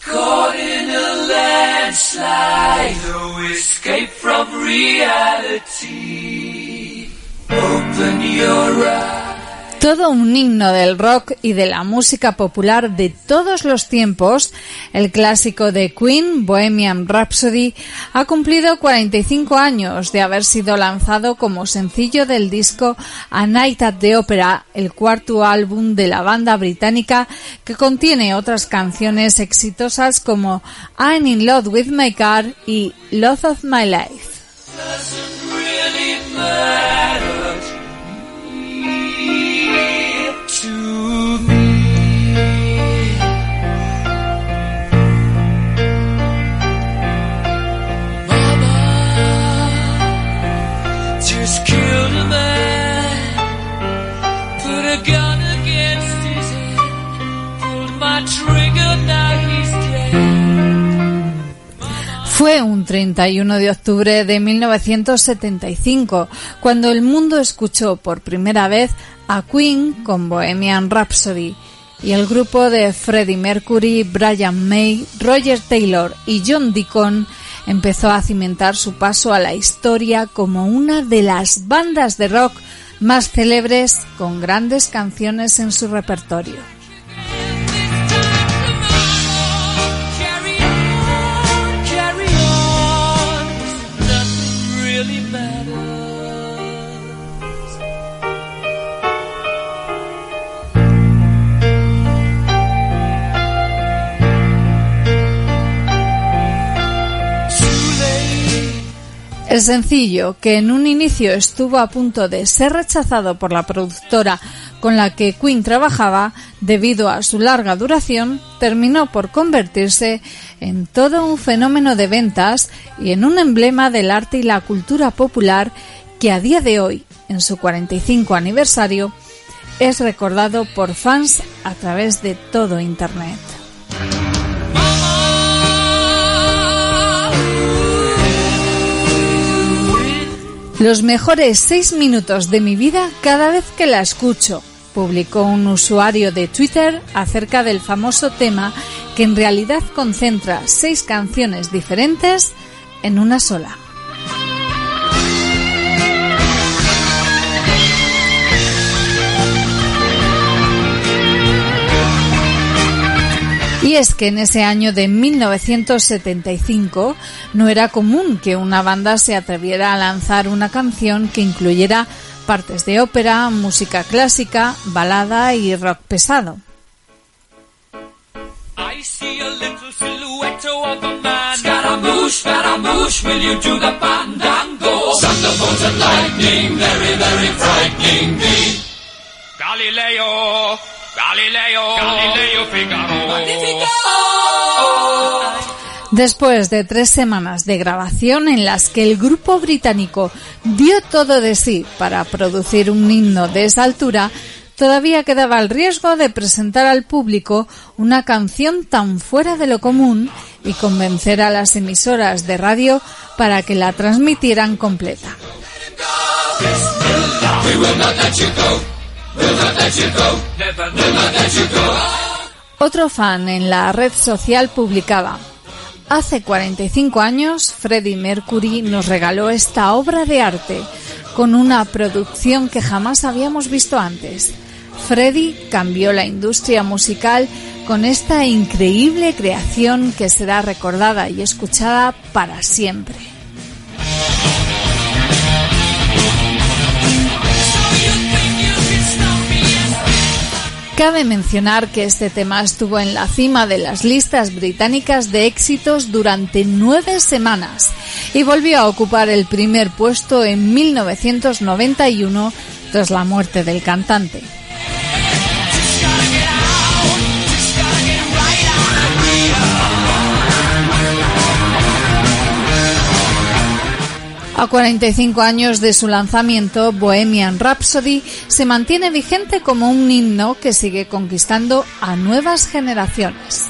Caught in a landslide, no escape from reality. Open your eyes. Todo un himno del rock y de la música popular de todos los tiempos, el clásico de Queen, Bohemian Rhapsody, ha cumplido 45 años de haber sido lanzado como sencillo del disco A Night at the Opera, el cuarto álbum de la banda británica que contiene otras canciones exitosas como I'm in Love with My Car y Love of My Life. Fue un 31 de octubre de 1975 cuando el mundo escuchó por primera vez a Queen con Bohemian Rhapsody y el grupo de Freddie Mercury, Brian May, Roger Taylor y John Deacon empezó a cimentar su paso a la historia como una de las bandas de rock más célebres con grandes canciones en su repertorio. El sencillo, que en un inicio estuvo a punto de ser rechazado por la productora con la que Queen trabajaba debido a su larga duración, terminó por convertirse en todo un fenómeno de ventas y en un emblema del arte y la cultura popular que a día de hoy, en su 45 aniversario, es recordado por fans a través de todo Internet. Los mejores seis minutos de mi vida cada vez que la escucho, publicó un usuario de Twitter acerca del famoso tema que en realidad concentra seis canciones diferentes en una sola. Y es que en ese año de 1975 no era común que una banda se atreviera a lanzar una canción que incluyera partes de ópera, música clásica, balada y rock pesado. Galileo, Galileo Figaro. Después de tres semanas de grabación en las que el grupo británico dio todo de sí para producir un himno de esa altura, todavía quedaba el riesgo de presentar al público una canción tan fuera de lo común y convencer a las emisoras de radio para que la transmitieran completa. Otro fan en la red social publicaba Hace 45 años, Freddie Mercury nos regaló esta obra de arte con una producción que jamás habíamos visto antes. Freddie cambió la industria musical con esta increíble creación que será recordada y escuchada para siempre. Cabe mencionar que este tema estuvo en la cima de las listas británicas de éxitos durante nueve semanas y volvió a ocupar el primer puesto en 1991 tras la muerte del cantante. A 45 años de su lanzamiento, Bohemian Rhapsody se mantiene vigente como un himno que sigue conquistando a nuevas generaciones.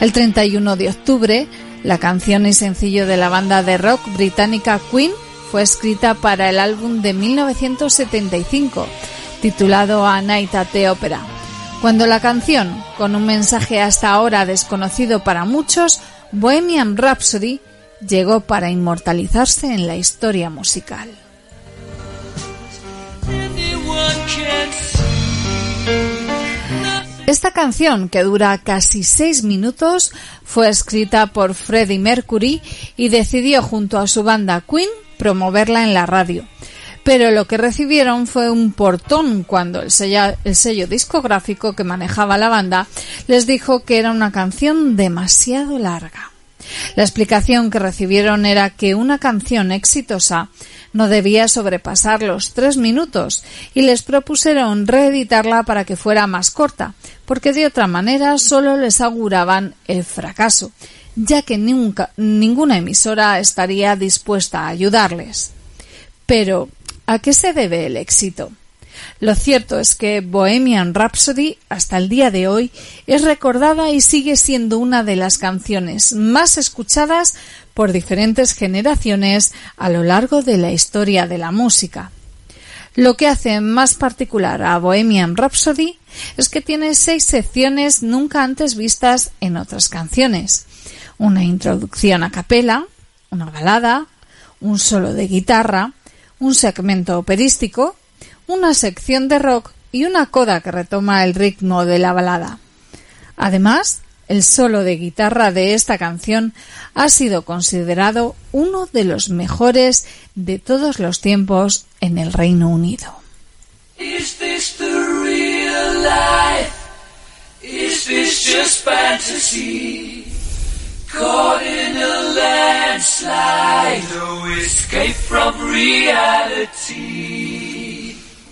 El 31 de octubre, la canción y sencillo de la banda de rock británica Queen fue escrita para el álbum de 1975, titulado A Night at the Opera, cuando la canción, con un mensaje hasta ahora desconocido para muchos, Bohemian Rhapsody, llegó para inmortalizarse en la historia musical. Esta canción, que dura casi seis minutos, fue escrita por Freddie Mercury y decidió junto a su banda Queen promoverla en la radio. Pero lo que recibieron fue un portón cuando el sello, el sello discográfico que manejaba la banda les dijo que era una canción demasiado larga. La explicación que recibieron era que una canción exitosa no debía sobrepasar los tres minutos y les propusieron reeditarla para que fuera más corta, porque de otra manera solo les auguraban el fracaso, ya que nunca, ninguna emisora estaría dispuesta a ayudarles. Pero, ¿a qué se debe el éxito? Lo cierto es que Bohemian Rhapsody hasta el día de hoy es recordada y sigue siendo una de las canciones más escuchadas por diferentes generaciones a lo largo de la historia de la música. Lo que hace más particular a Bohemian Rhapsody es que tiene seis secciones nunca antes vistas en otras canciones. Una introducción a capela, una balada, un solo de guitarra, un segmento operístico, una sección de rock y una coda que retoma el ritmo de la balada. Además, el solo de guitarra de esta canción ha sido considerado uno de los mejores de todos los tiempos en el Reino Unido. Caught in a landslide, no escape from reality.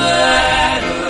matter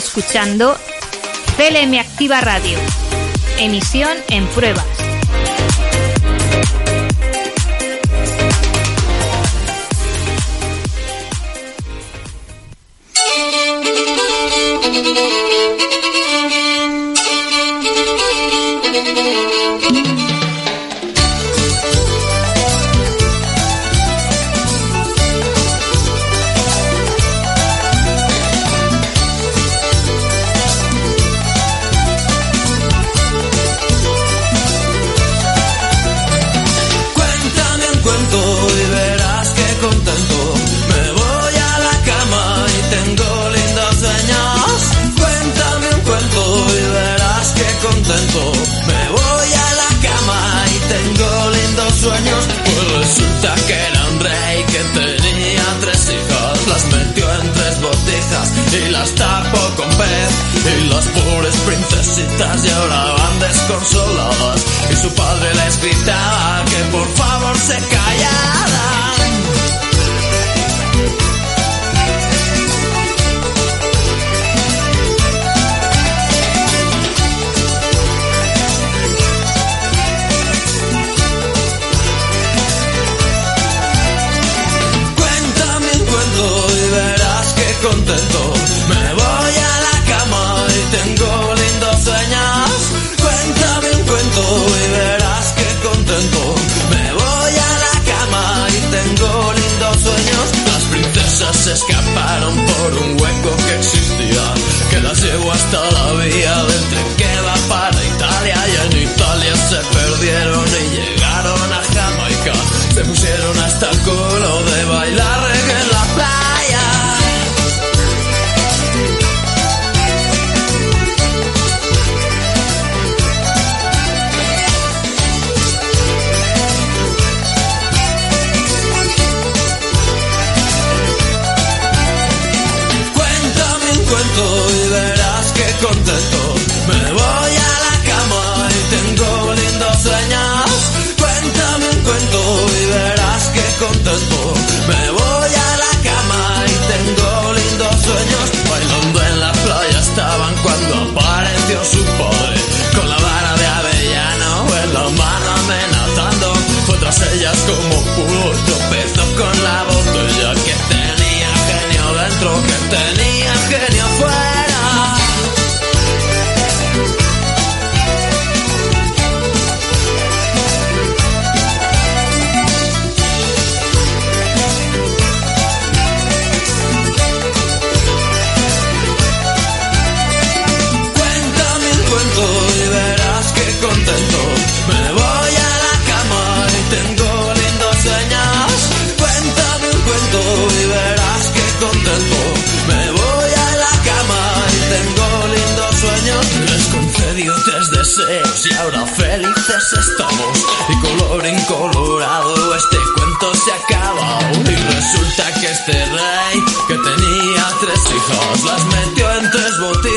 escuchando CLM Activa Radio. Emisión en pruebas. still alive.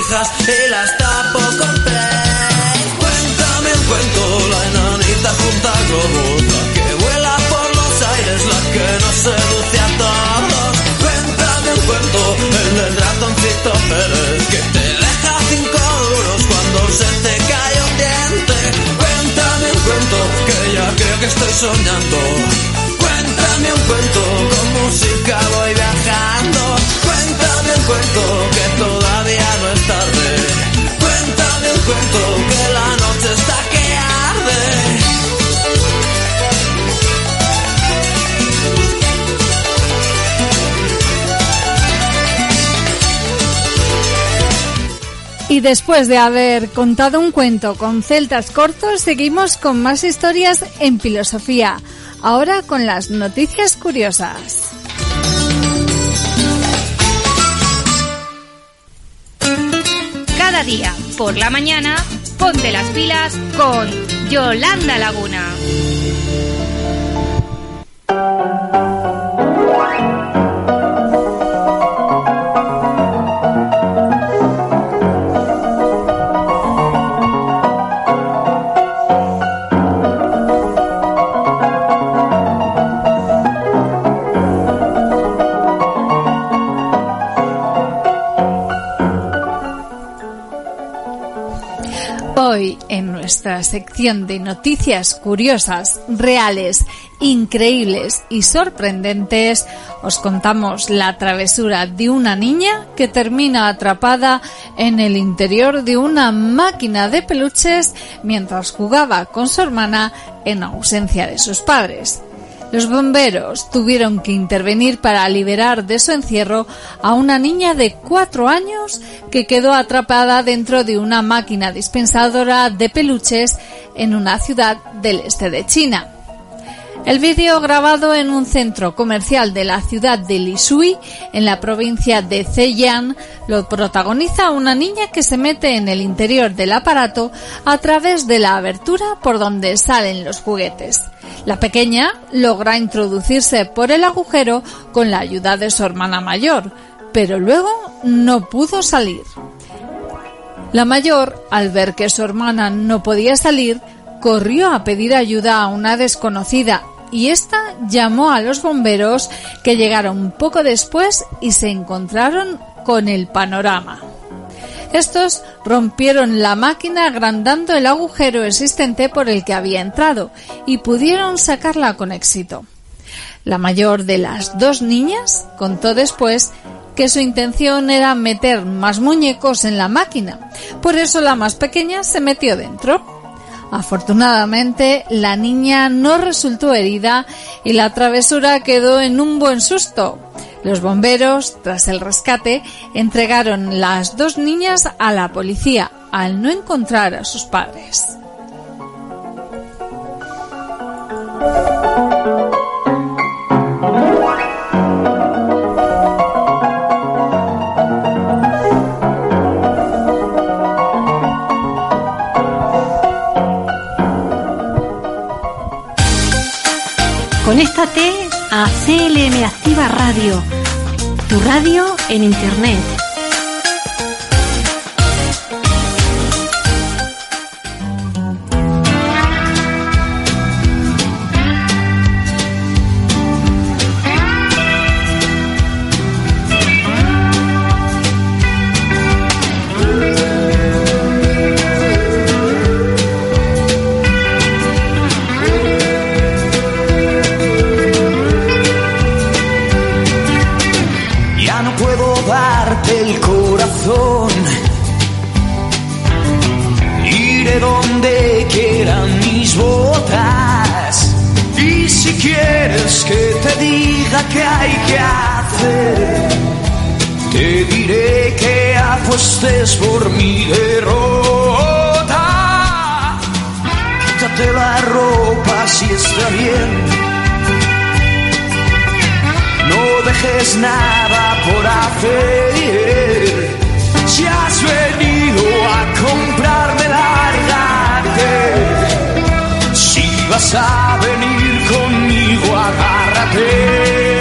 Y las tapó con tres. Cuéntame un cuento, la enanita junta globos, la que vuela por los aires, la que nos seduce a todos. Cuéntame un cuento, el del ratoncito Pérez, que te deja cinco duros cuando se te cae un diente. Cuéntame un cuento, que ya creo que estoy soñando. Cuéntame un cuento, con música voy viajando. Cuéntame un cuento, que todavía no es tarde. Cuéntame un cuento, que la noche está que arde. Y después de haber contado un cuento con celtas cortos, seguimos con más historias en filosofía. Ahora con las noticias curiosas. Día, por la mañana, ponte las pilas con Yolanda Laguna. Hoy, en nuestra sección de noticias curiosas, reales, increíbles y sorprendentes, os contamos la travesura de una niña que termina atrapada en el interior de una máquina de peluches mientras jugaba con su hermana en ausencia de sus padres. Los bomberos tuvieron que intervenir para liberar de su encierro a una niña de cuatro años que quedó atrapada dentro de una máquina dispensadora de peluches en una ciudad del este de China. El vídeo grabado en un centro comercial de la ciudad de Lishui, en la provincia de Zhejiang, lo protagoniza una niña que se mete en el interior del aparato a través de la abertura por donde salen los juguetes. La pequeña logra introducirse por el agujero con la ayuda de su hermana mayor, pero luego no pudo salir. La mayor, al ver que su hermana no podía salir, corrió a pedir ayuda a una desconocida y ésta llamó a los bomberos que llegaron poco después y se encontraron con el panorama. Estos rompieron la máquina agrandando el agujero existente por el que había entrado y pudieron sacarla con éxito. La mayor de las dos niñas contó después que su intención era meter más muñecos en la máquina, por eso la más pequeña se metió dentro. Afortunadamente, la niña no resultó herida y la travesura quedó en un buen susto. Los bomberos, tras el rescate, entregaron las dos niñas a la policía al no encontrar a sus padres. Conéctate a CLM Activa Radio, tu radio en Internet. Que hay que hacer. Te diré que apuestes por mi derrota. Quítate la ropa si está bien. No dejes nada por hacer. Si has venido a comprarme, lárgate. Si vas a venir conmigo, agárrate. Hey.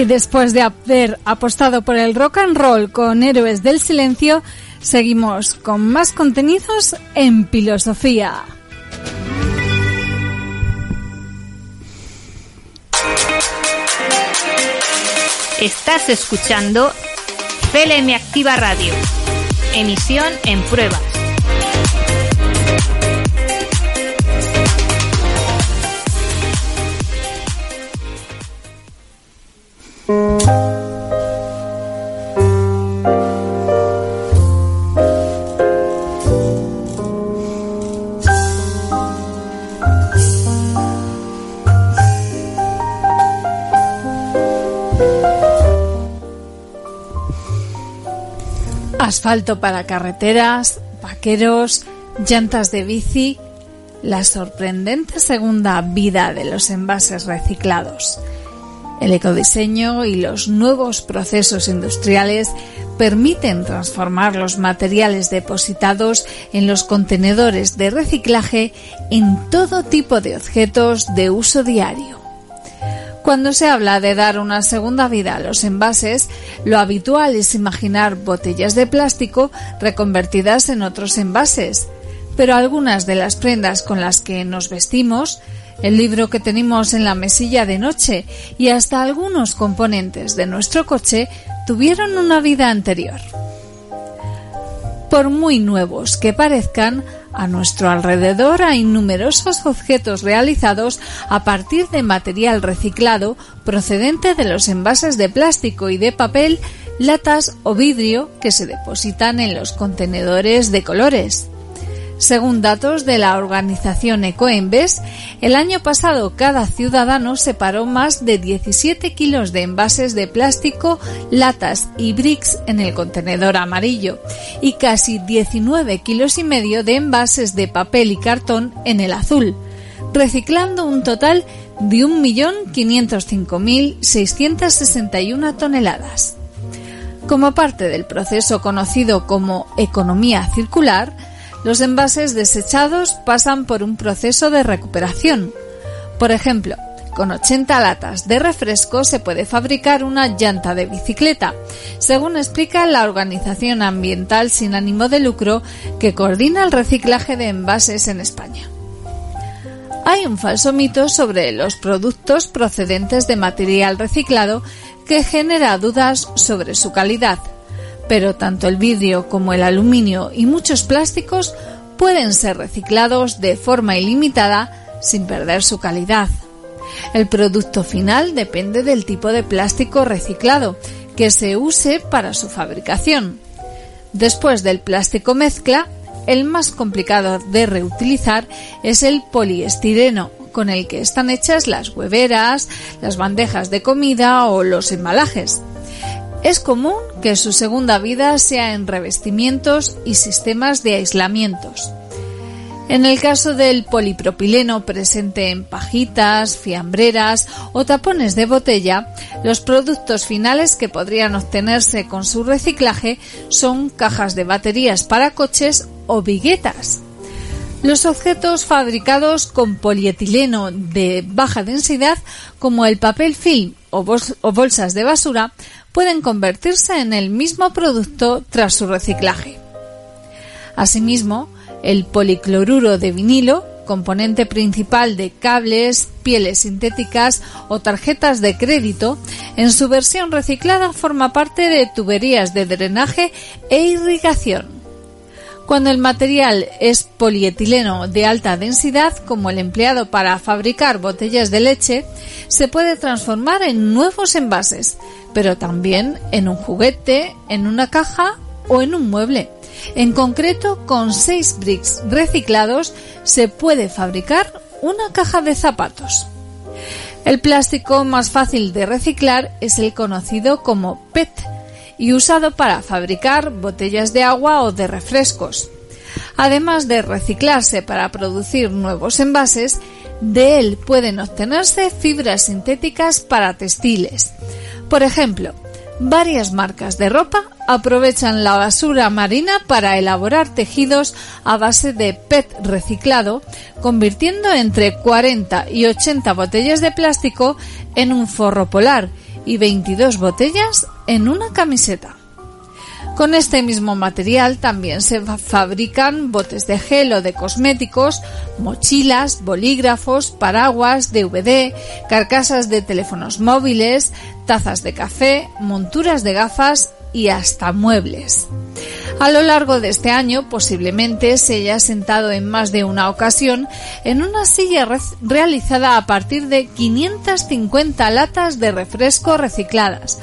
Y después de haber apostado por el rock and roll con Héroes del Silencio, seguimos con más contenidos en filosofía. Estás escuchando CLM Activa Radio. Emisión en pruebas. Asfalto para carreteras, vaqueros, llantas de bici, la sorprendente segunda vida de los envases reciclados. El ecodiseño y los nuevos procesos industriales permiten transformar los materiales depositados en los contenedores de reciclaje en todo tipo de objetos de uso diario. Cuando se habla de dar una segunda vida a los envases, lo habitual es imaginar botellas de plástico reconvertidas en otros envases, pero algunas de las prendas con las que nos vestimos, el libro que tenemos en la mesilla de noche y hasta algunos componentes de nuestro coche tuvieron una vida anterior. Por muy nuevos que parezcan, a nuestro alrededor hay numerosos objetos realizados a partir de material reciclado procedente de los envases de plástico y de papel, latas o vidrio que se depositan en los contenedores de colores. Según datos de la organización Ecoembes, el año pasado cada ciudadano separó más de 17 kilos de envases de plástico, latas y bricks en el contenedor amarillo y casi 19 kilos y medio de envases de papel y cartón en el azul, reciclando un total de 1.505.661 toneladas. Como parte del proceso conocido como economía circular, los envases desechados pasan por un proceso de recuperación. Por ejemplo, con 80 latas de refresco se puede fabricar una llanta de bicicleta, según explica la organización ambiental sin ánimo de lucro que coordina el reciclaje de envases en España. Hay un falso mito sobre los productos procedentes de material reciclado que genera dudas sobre su calidad, pero tanto el vidrio como el aluminio y muchos plásticos pueden ser reciclados de forma ilimitada sin perder su calidad. El producto final depende del tipo de plástico reciclado que se use para su fabricación. Después del plástico mezcla, el más complicado de reutilizar es el poliestireno, con el que están hechas las hueveras, las bandejas de comida o los embalajes. Es común que su segunda vida sea en revestimientos y sistemas de aislamientos. En el caso del polipropileno presente en pajitas, fiambreras o tapones de botella, los productos finales que podrían obtenerse con su reciclaje son cajas de baterías para coches o viguetas. Los objetos fabricados con polietileno de baja densidad, como el papel film o, bolsas de basura, pueden convertirse en el mismo producto tras su reciclaje. Asimismo, el policloruro de vinilo, componente principal de cables, pieles sintéticas o tarjetas de crédito, en su versión reciclada forma parte de tuberías de drenaje e irrigación. Cuando el material es polietileno de alta densidad, como el empleado para fabricar botellas de leche, se puede transformar en nuevos envases, pero también en un juguete, en una caja o en un mueble. En concreto, con 6 bricks reciclados se puede fabricar una caja de zapatos. El plástico más fácil de reciclar es el conocido como PET y usado para fabricar botellas de agua o de refrescos. Además de reciclarse para producir nuevos envases, de él pueden obtenerse fibras sintéticas para textiles. Por ejemplo, varias marcas de ropa aprovechan la basura marina para elaborar tejidos a base de PET reciclado, convirtiendo entre 40 y 80 botellas de plástico en un forro polar y 22 botellas en una camiseta. Con este mismo material también se fabrican botes de gel o de cosméticos, mochilas, bolígrafos, paraguas, DVD, carcasas de teléfonos móviles, tazas de café, monturas de gafas y hasta muebles. A lo largo de este año posiblemente se haya sentado en más de una ocasión en una silla realizada a partir de 550 latas de refresco recicladas,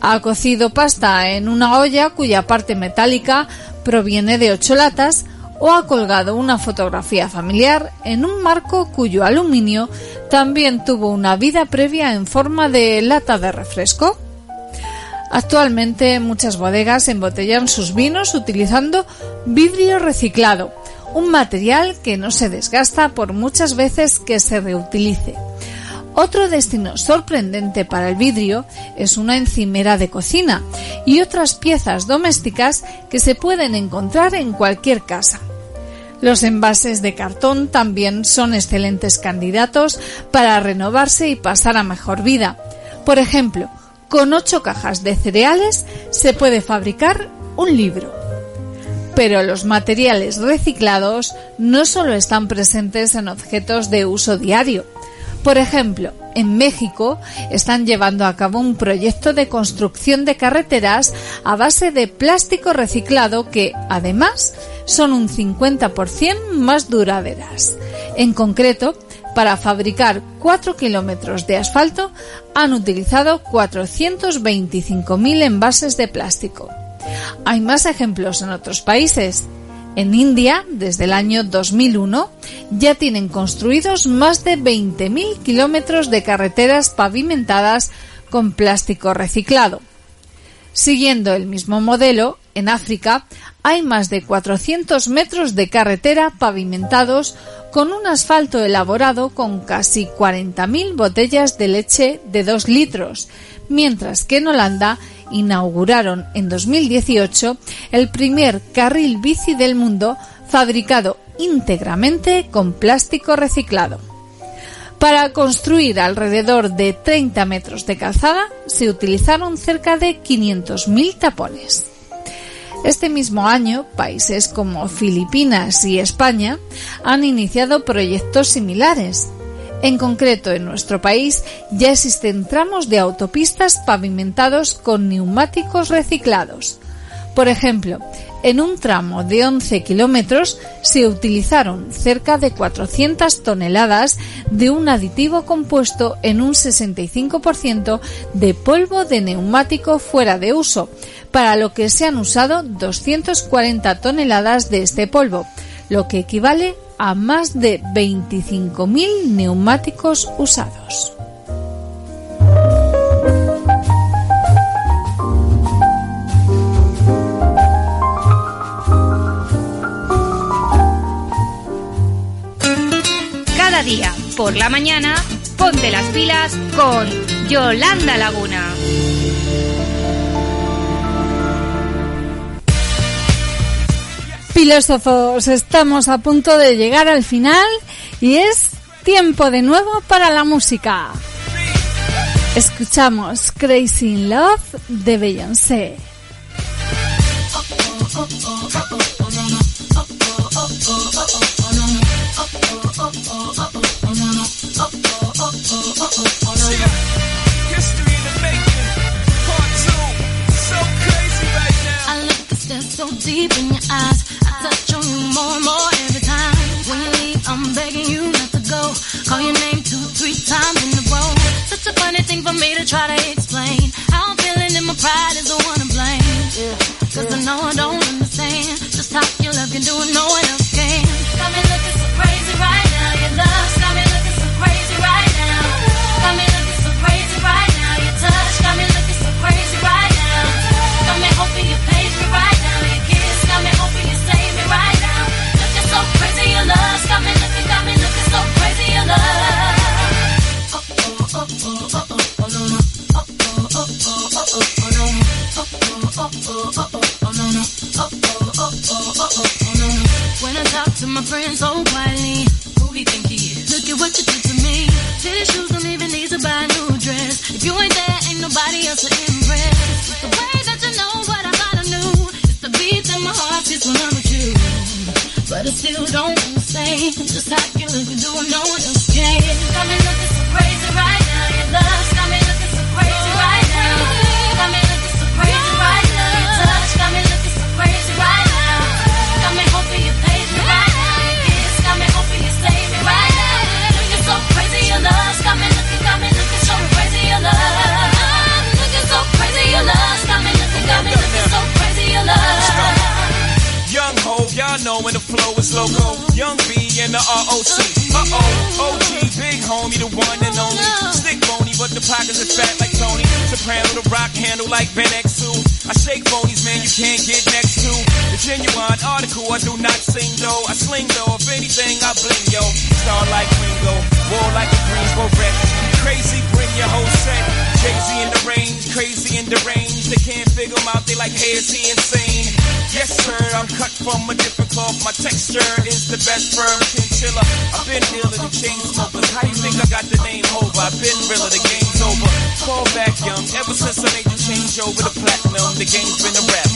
ha cocido pasta en una olla cuya parte metálica proviene de ocho latas o ha colgado una fotografía familiar en un marco cuyo aluminio también tuvo una vida previa en forma de lata de refresco. Actualmente muchas bodegas embotellan sus vinos utilizando vidrio reciclado, un material que no se desgasta por muchas veces que se reutilice. Otro destino sorprendente para el vidrio es una encimera de cocina y otras piezas domésticas que se pueden encontrar en cualquier casa. Los envases de cartón también son excelentes candidatos para renovarse y pasar a mejor vida. Por ejemplo, con ocho cajas de cereales se puede fabricar un libro. Pero los materiales reciclados no solo están presentes en objetos de uso diario, por ejemplo, en México están llevando a cabo un proyecto de construcción de carreteras a base de plástico reciclado que, además, son un 50% más duraderas. En concreto, para fabricar 4 kilómetros de asfalto han utilizado 425.000 envases de plástico. Hay más ejemplos en otros países. En India, desde el año 2001, ya tienen construidos más de 20.000 kilómetros de carreteras pavimentadas con plástico reciclado. Siguiendo el mismo modelo, en África hay más de 400 metros de carretera pavimentados con un asfalto elaborado con casi 40.000 botellas de leche de 2 litros, mientras que en Holanda inauguraron en 2018 el primer carril bici del mundo fabricado íntegramente con plástico reciclado. Para construir alrededor de 30 metros de calzada se utilizaron cerca de 500.000 tapones. Este mismo año, países como Filipinas y España han iniciado proyectos similares en concreto, en nuestro país ya existen tramos de autopistas pavimentados con neumáticos reciclados. Por ejemplo, en un tramo de 11 kilómetros se utilizaron cerca de 400 toneladas de un aditivo compuesto en un 65% de polvo de neumático fuera de uso, para lo que se han usado 240 toneladas de este polvo, lo que equivale a más de 25.000 neumáticos usados. Cada día, por la mañana, ponte las pilas con Yolanda Laguna. filósofos, estamos a punto de llegar al final y es tiempo de nuevo para la música. Escuchamos Crazy in Love de Beyoncé. I been realer, the game's over. Fall back young, ever since I made the change over the platinum, the game's been a wrap.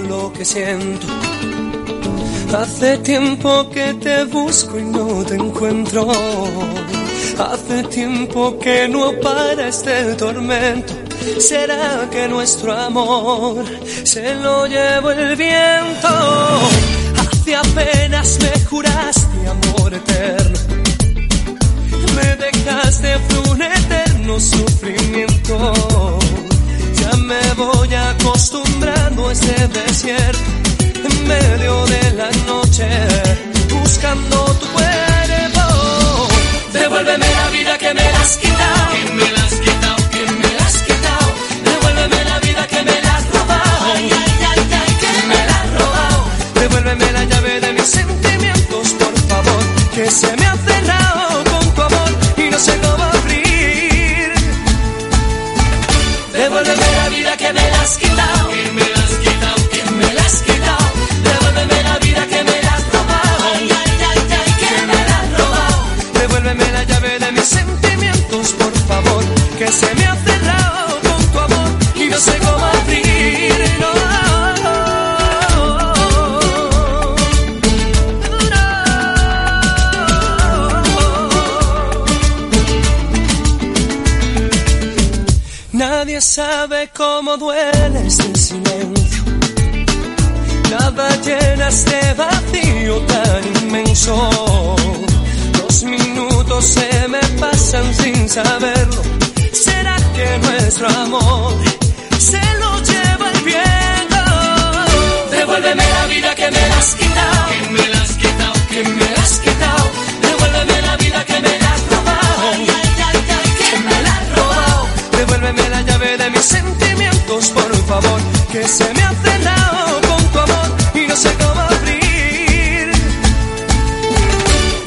Lo que siento. Hace tiempo que te busco y no te encuentro. Hace tiempo que no para este tormento. ¿Será que nuestro amor se lo llevó el viento? Hace apenas me juraste amor eterno. Me dejaste fue un eterno sufrimiento. Me voy acostumbrando a este desierto en medio de la noche buscando tu cuerpo. Devuélveme la vida que me la has quitado. Que me la has quitado, que me la has quitado. Devuélveme la vida que me la has robado. Que me has robado. Devuélveme la llave de mis sentimientos, por favor. Que se me ha sabe cómo duele este silencio. Nada llena este vacío tan inmenso. Los minutos se me pasan sin saberlo. ¿Será que nuestro amor se lo lleva el viento? Devuélveme la vida que me la has quitado. Que me la has quitado, que me la has quitado. Devuélveme la vida que me la has robado. Devuélveme la llave de mis sentimientos, por favor. Que se me ha cerrado con tu amor y no sé cómo abrir.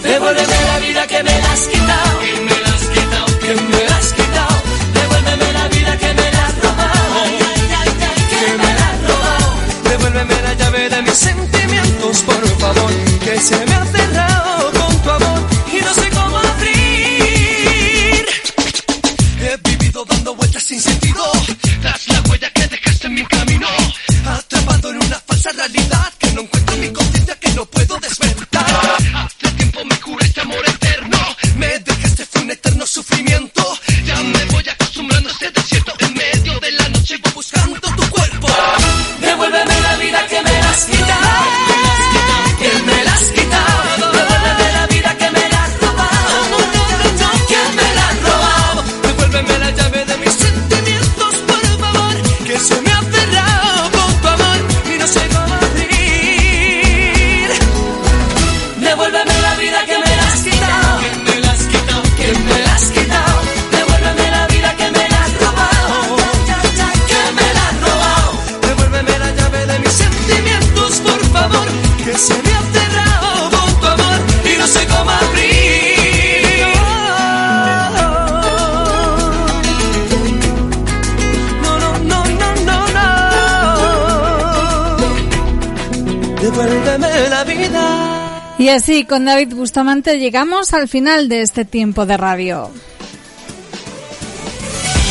Devuélveme la vida que me la has quitado. Que me la has quitado, que me la has quitado. Devuélveme la vida que me la has robado. Ay, ay, ay, ay, que me la has robado. Devuélveme la llave de mis sentimientos, por favor. Que se me ha Y así, con David Bustamante llegamos al final de este tiempo de radio.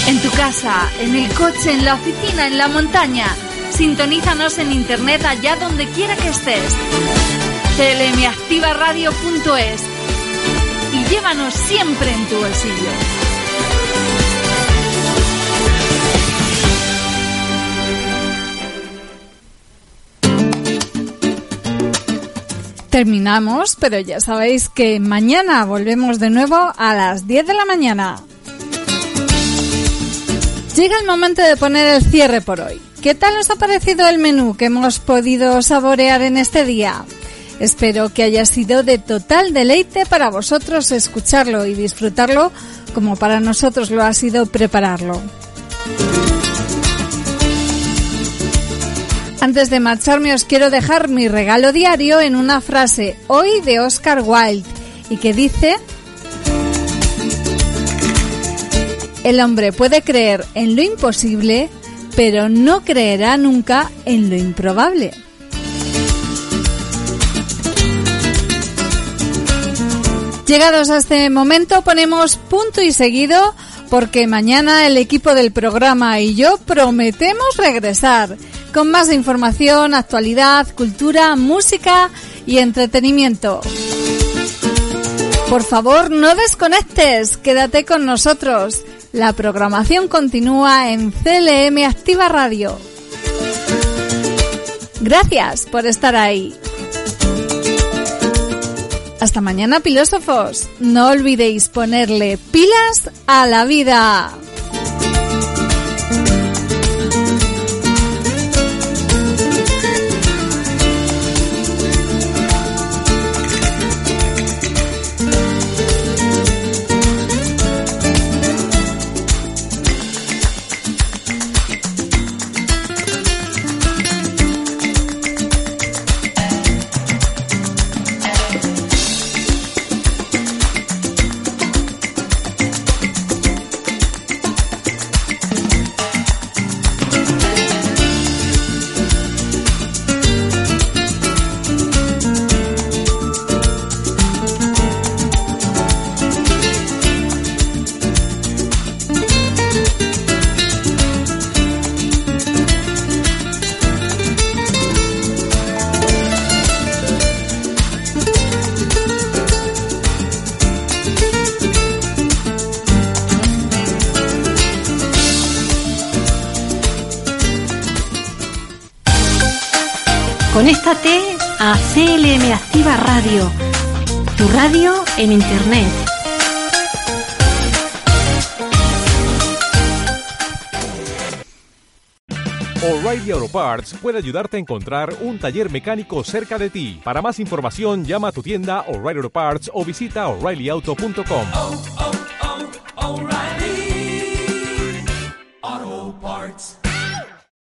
En tu casa, en el coche, en la oficina, en la montaña. Sintonízanos en internet allá donde quiera que estés. clmactivaradio.es y llévanos siempre en tu bolsillo. Terminamos, pero ya sabéis que mañana volvemos de nuevo a las 10 de la mañana. Llega el momento de poner el cierre por hoy. ¿Qué tal os ha parecido el menú que hemos podido saborear en este día? Espero que haya sido de total deleite para vosotros escucharlo y disfrutarlo como para nosotros lo ha sido prepararlo. Antes de marcharme os quiero dejar mi regalo diario en una frase hoy de Oscar Wilde y que dice El hombre puede creer en lo imposible, pero no creerá nunca en lo improbable. Llegados a este momento ponemos punto y seguido porque mañana el equipo del programa y yo prometemos regresar con más información, actualidad, cultura, música y entretenimiento. Por favor, no desconectes, quédate con nosotros. La programación continúa en CLM Activa Radio. Gracias por estar ahí. Hasta mañana, filósofos. No olvidéis ponerle pilas a la vida. A CLM Activa Radio, tu radio en Internet. O'Reilly Auto Parts puede ayudarte a encontrar un taller mecánico cerca de ti. Para más información, llama a tu tienda O'Reilly Auto Parts o visita oreillyauto.com. oh, oh, O'Reilly.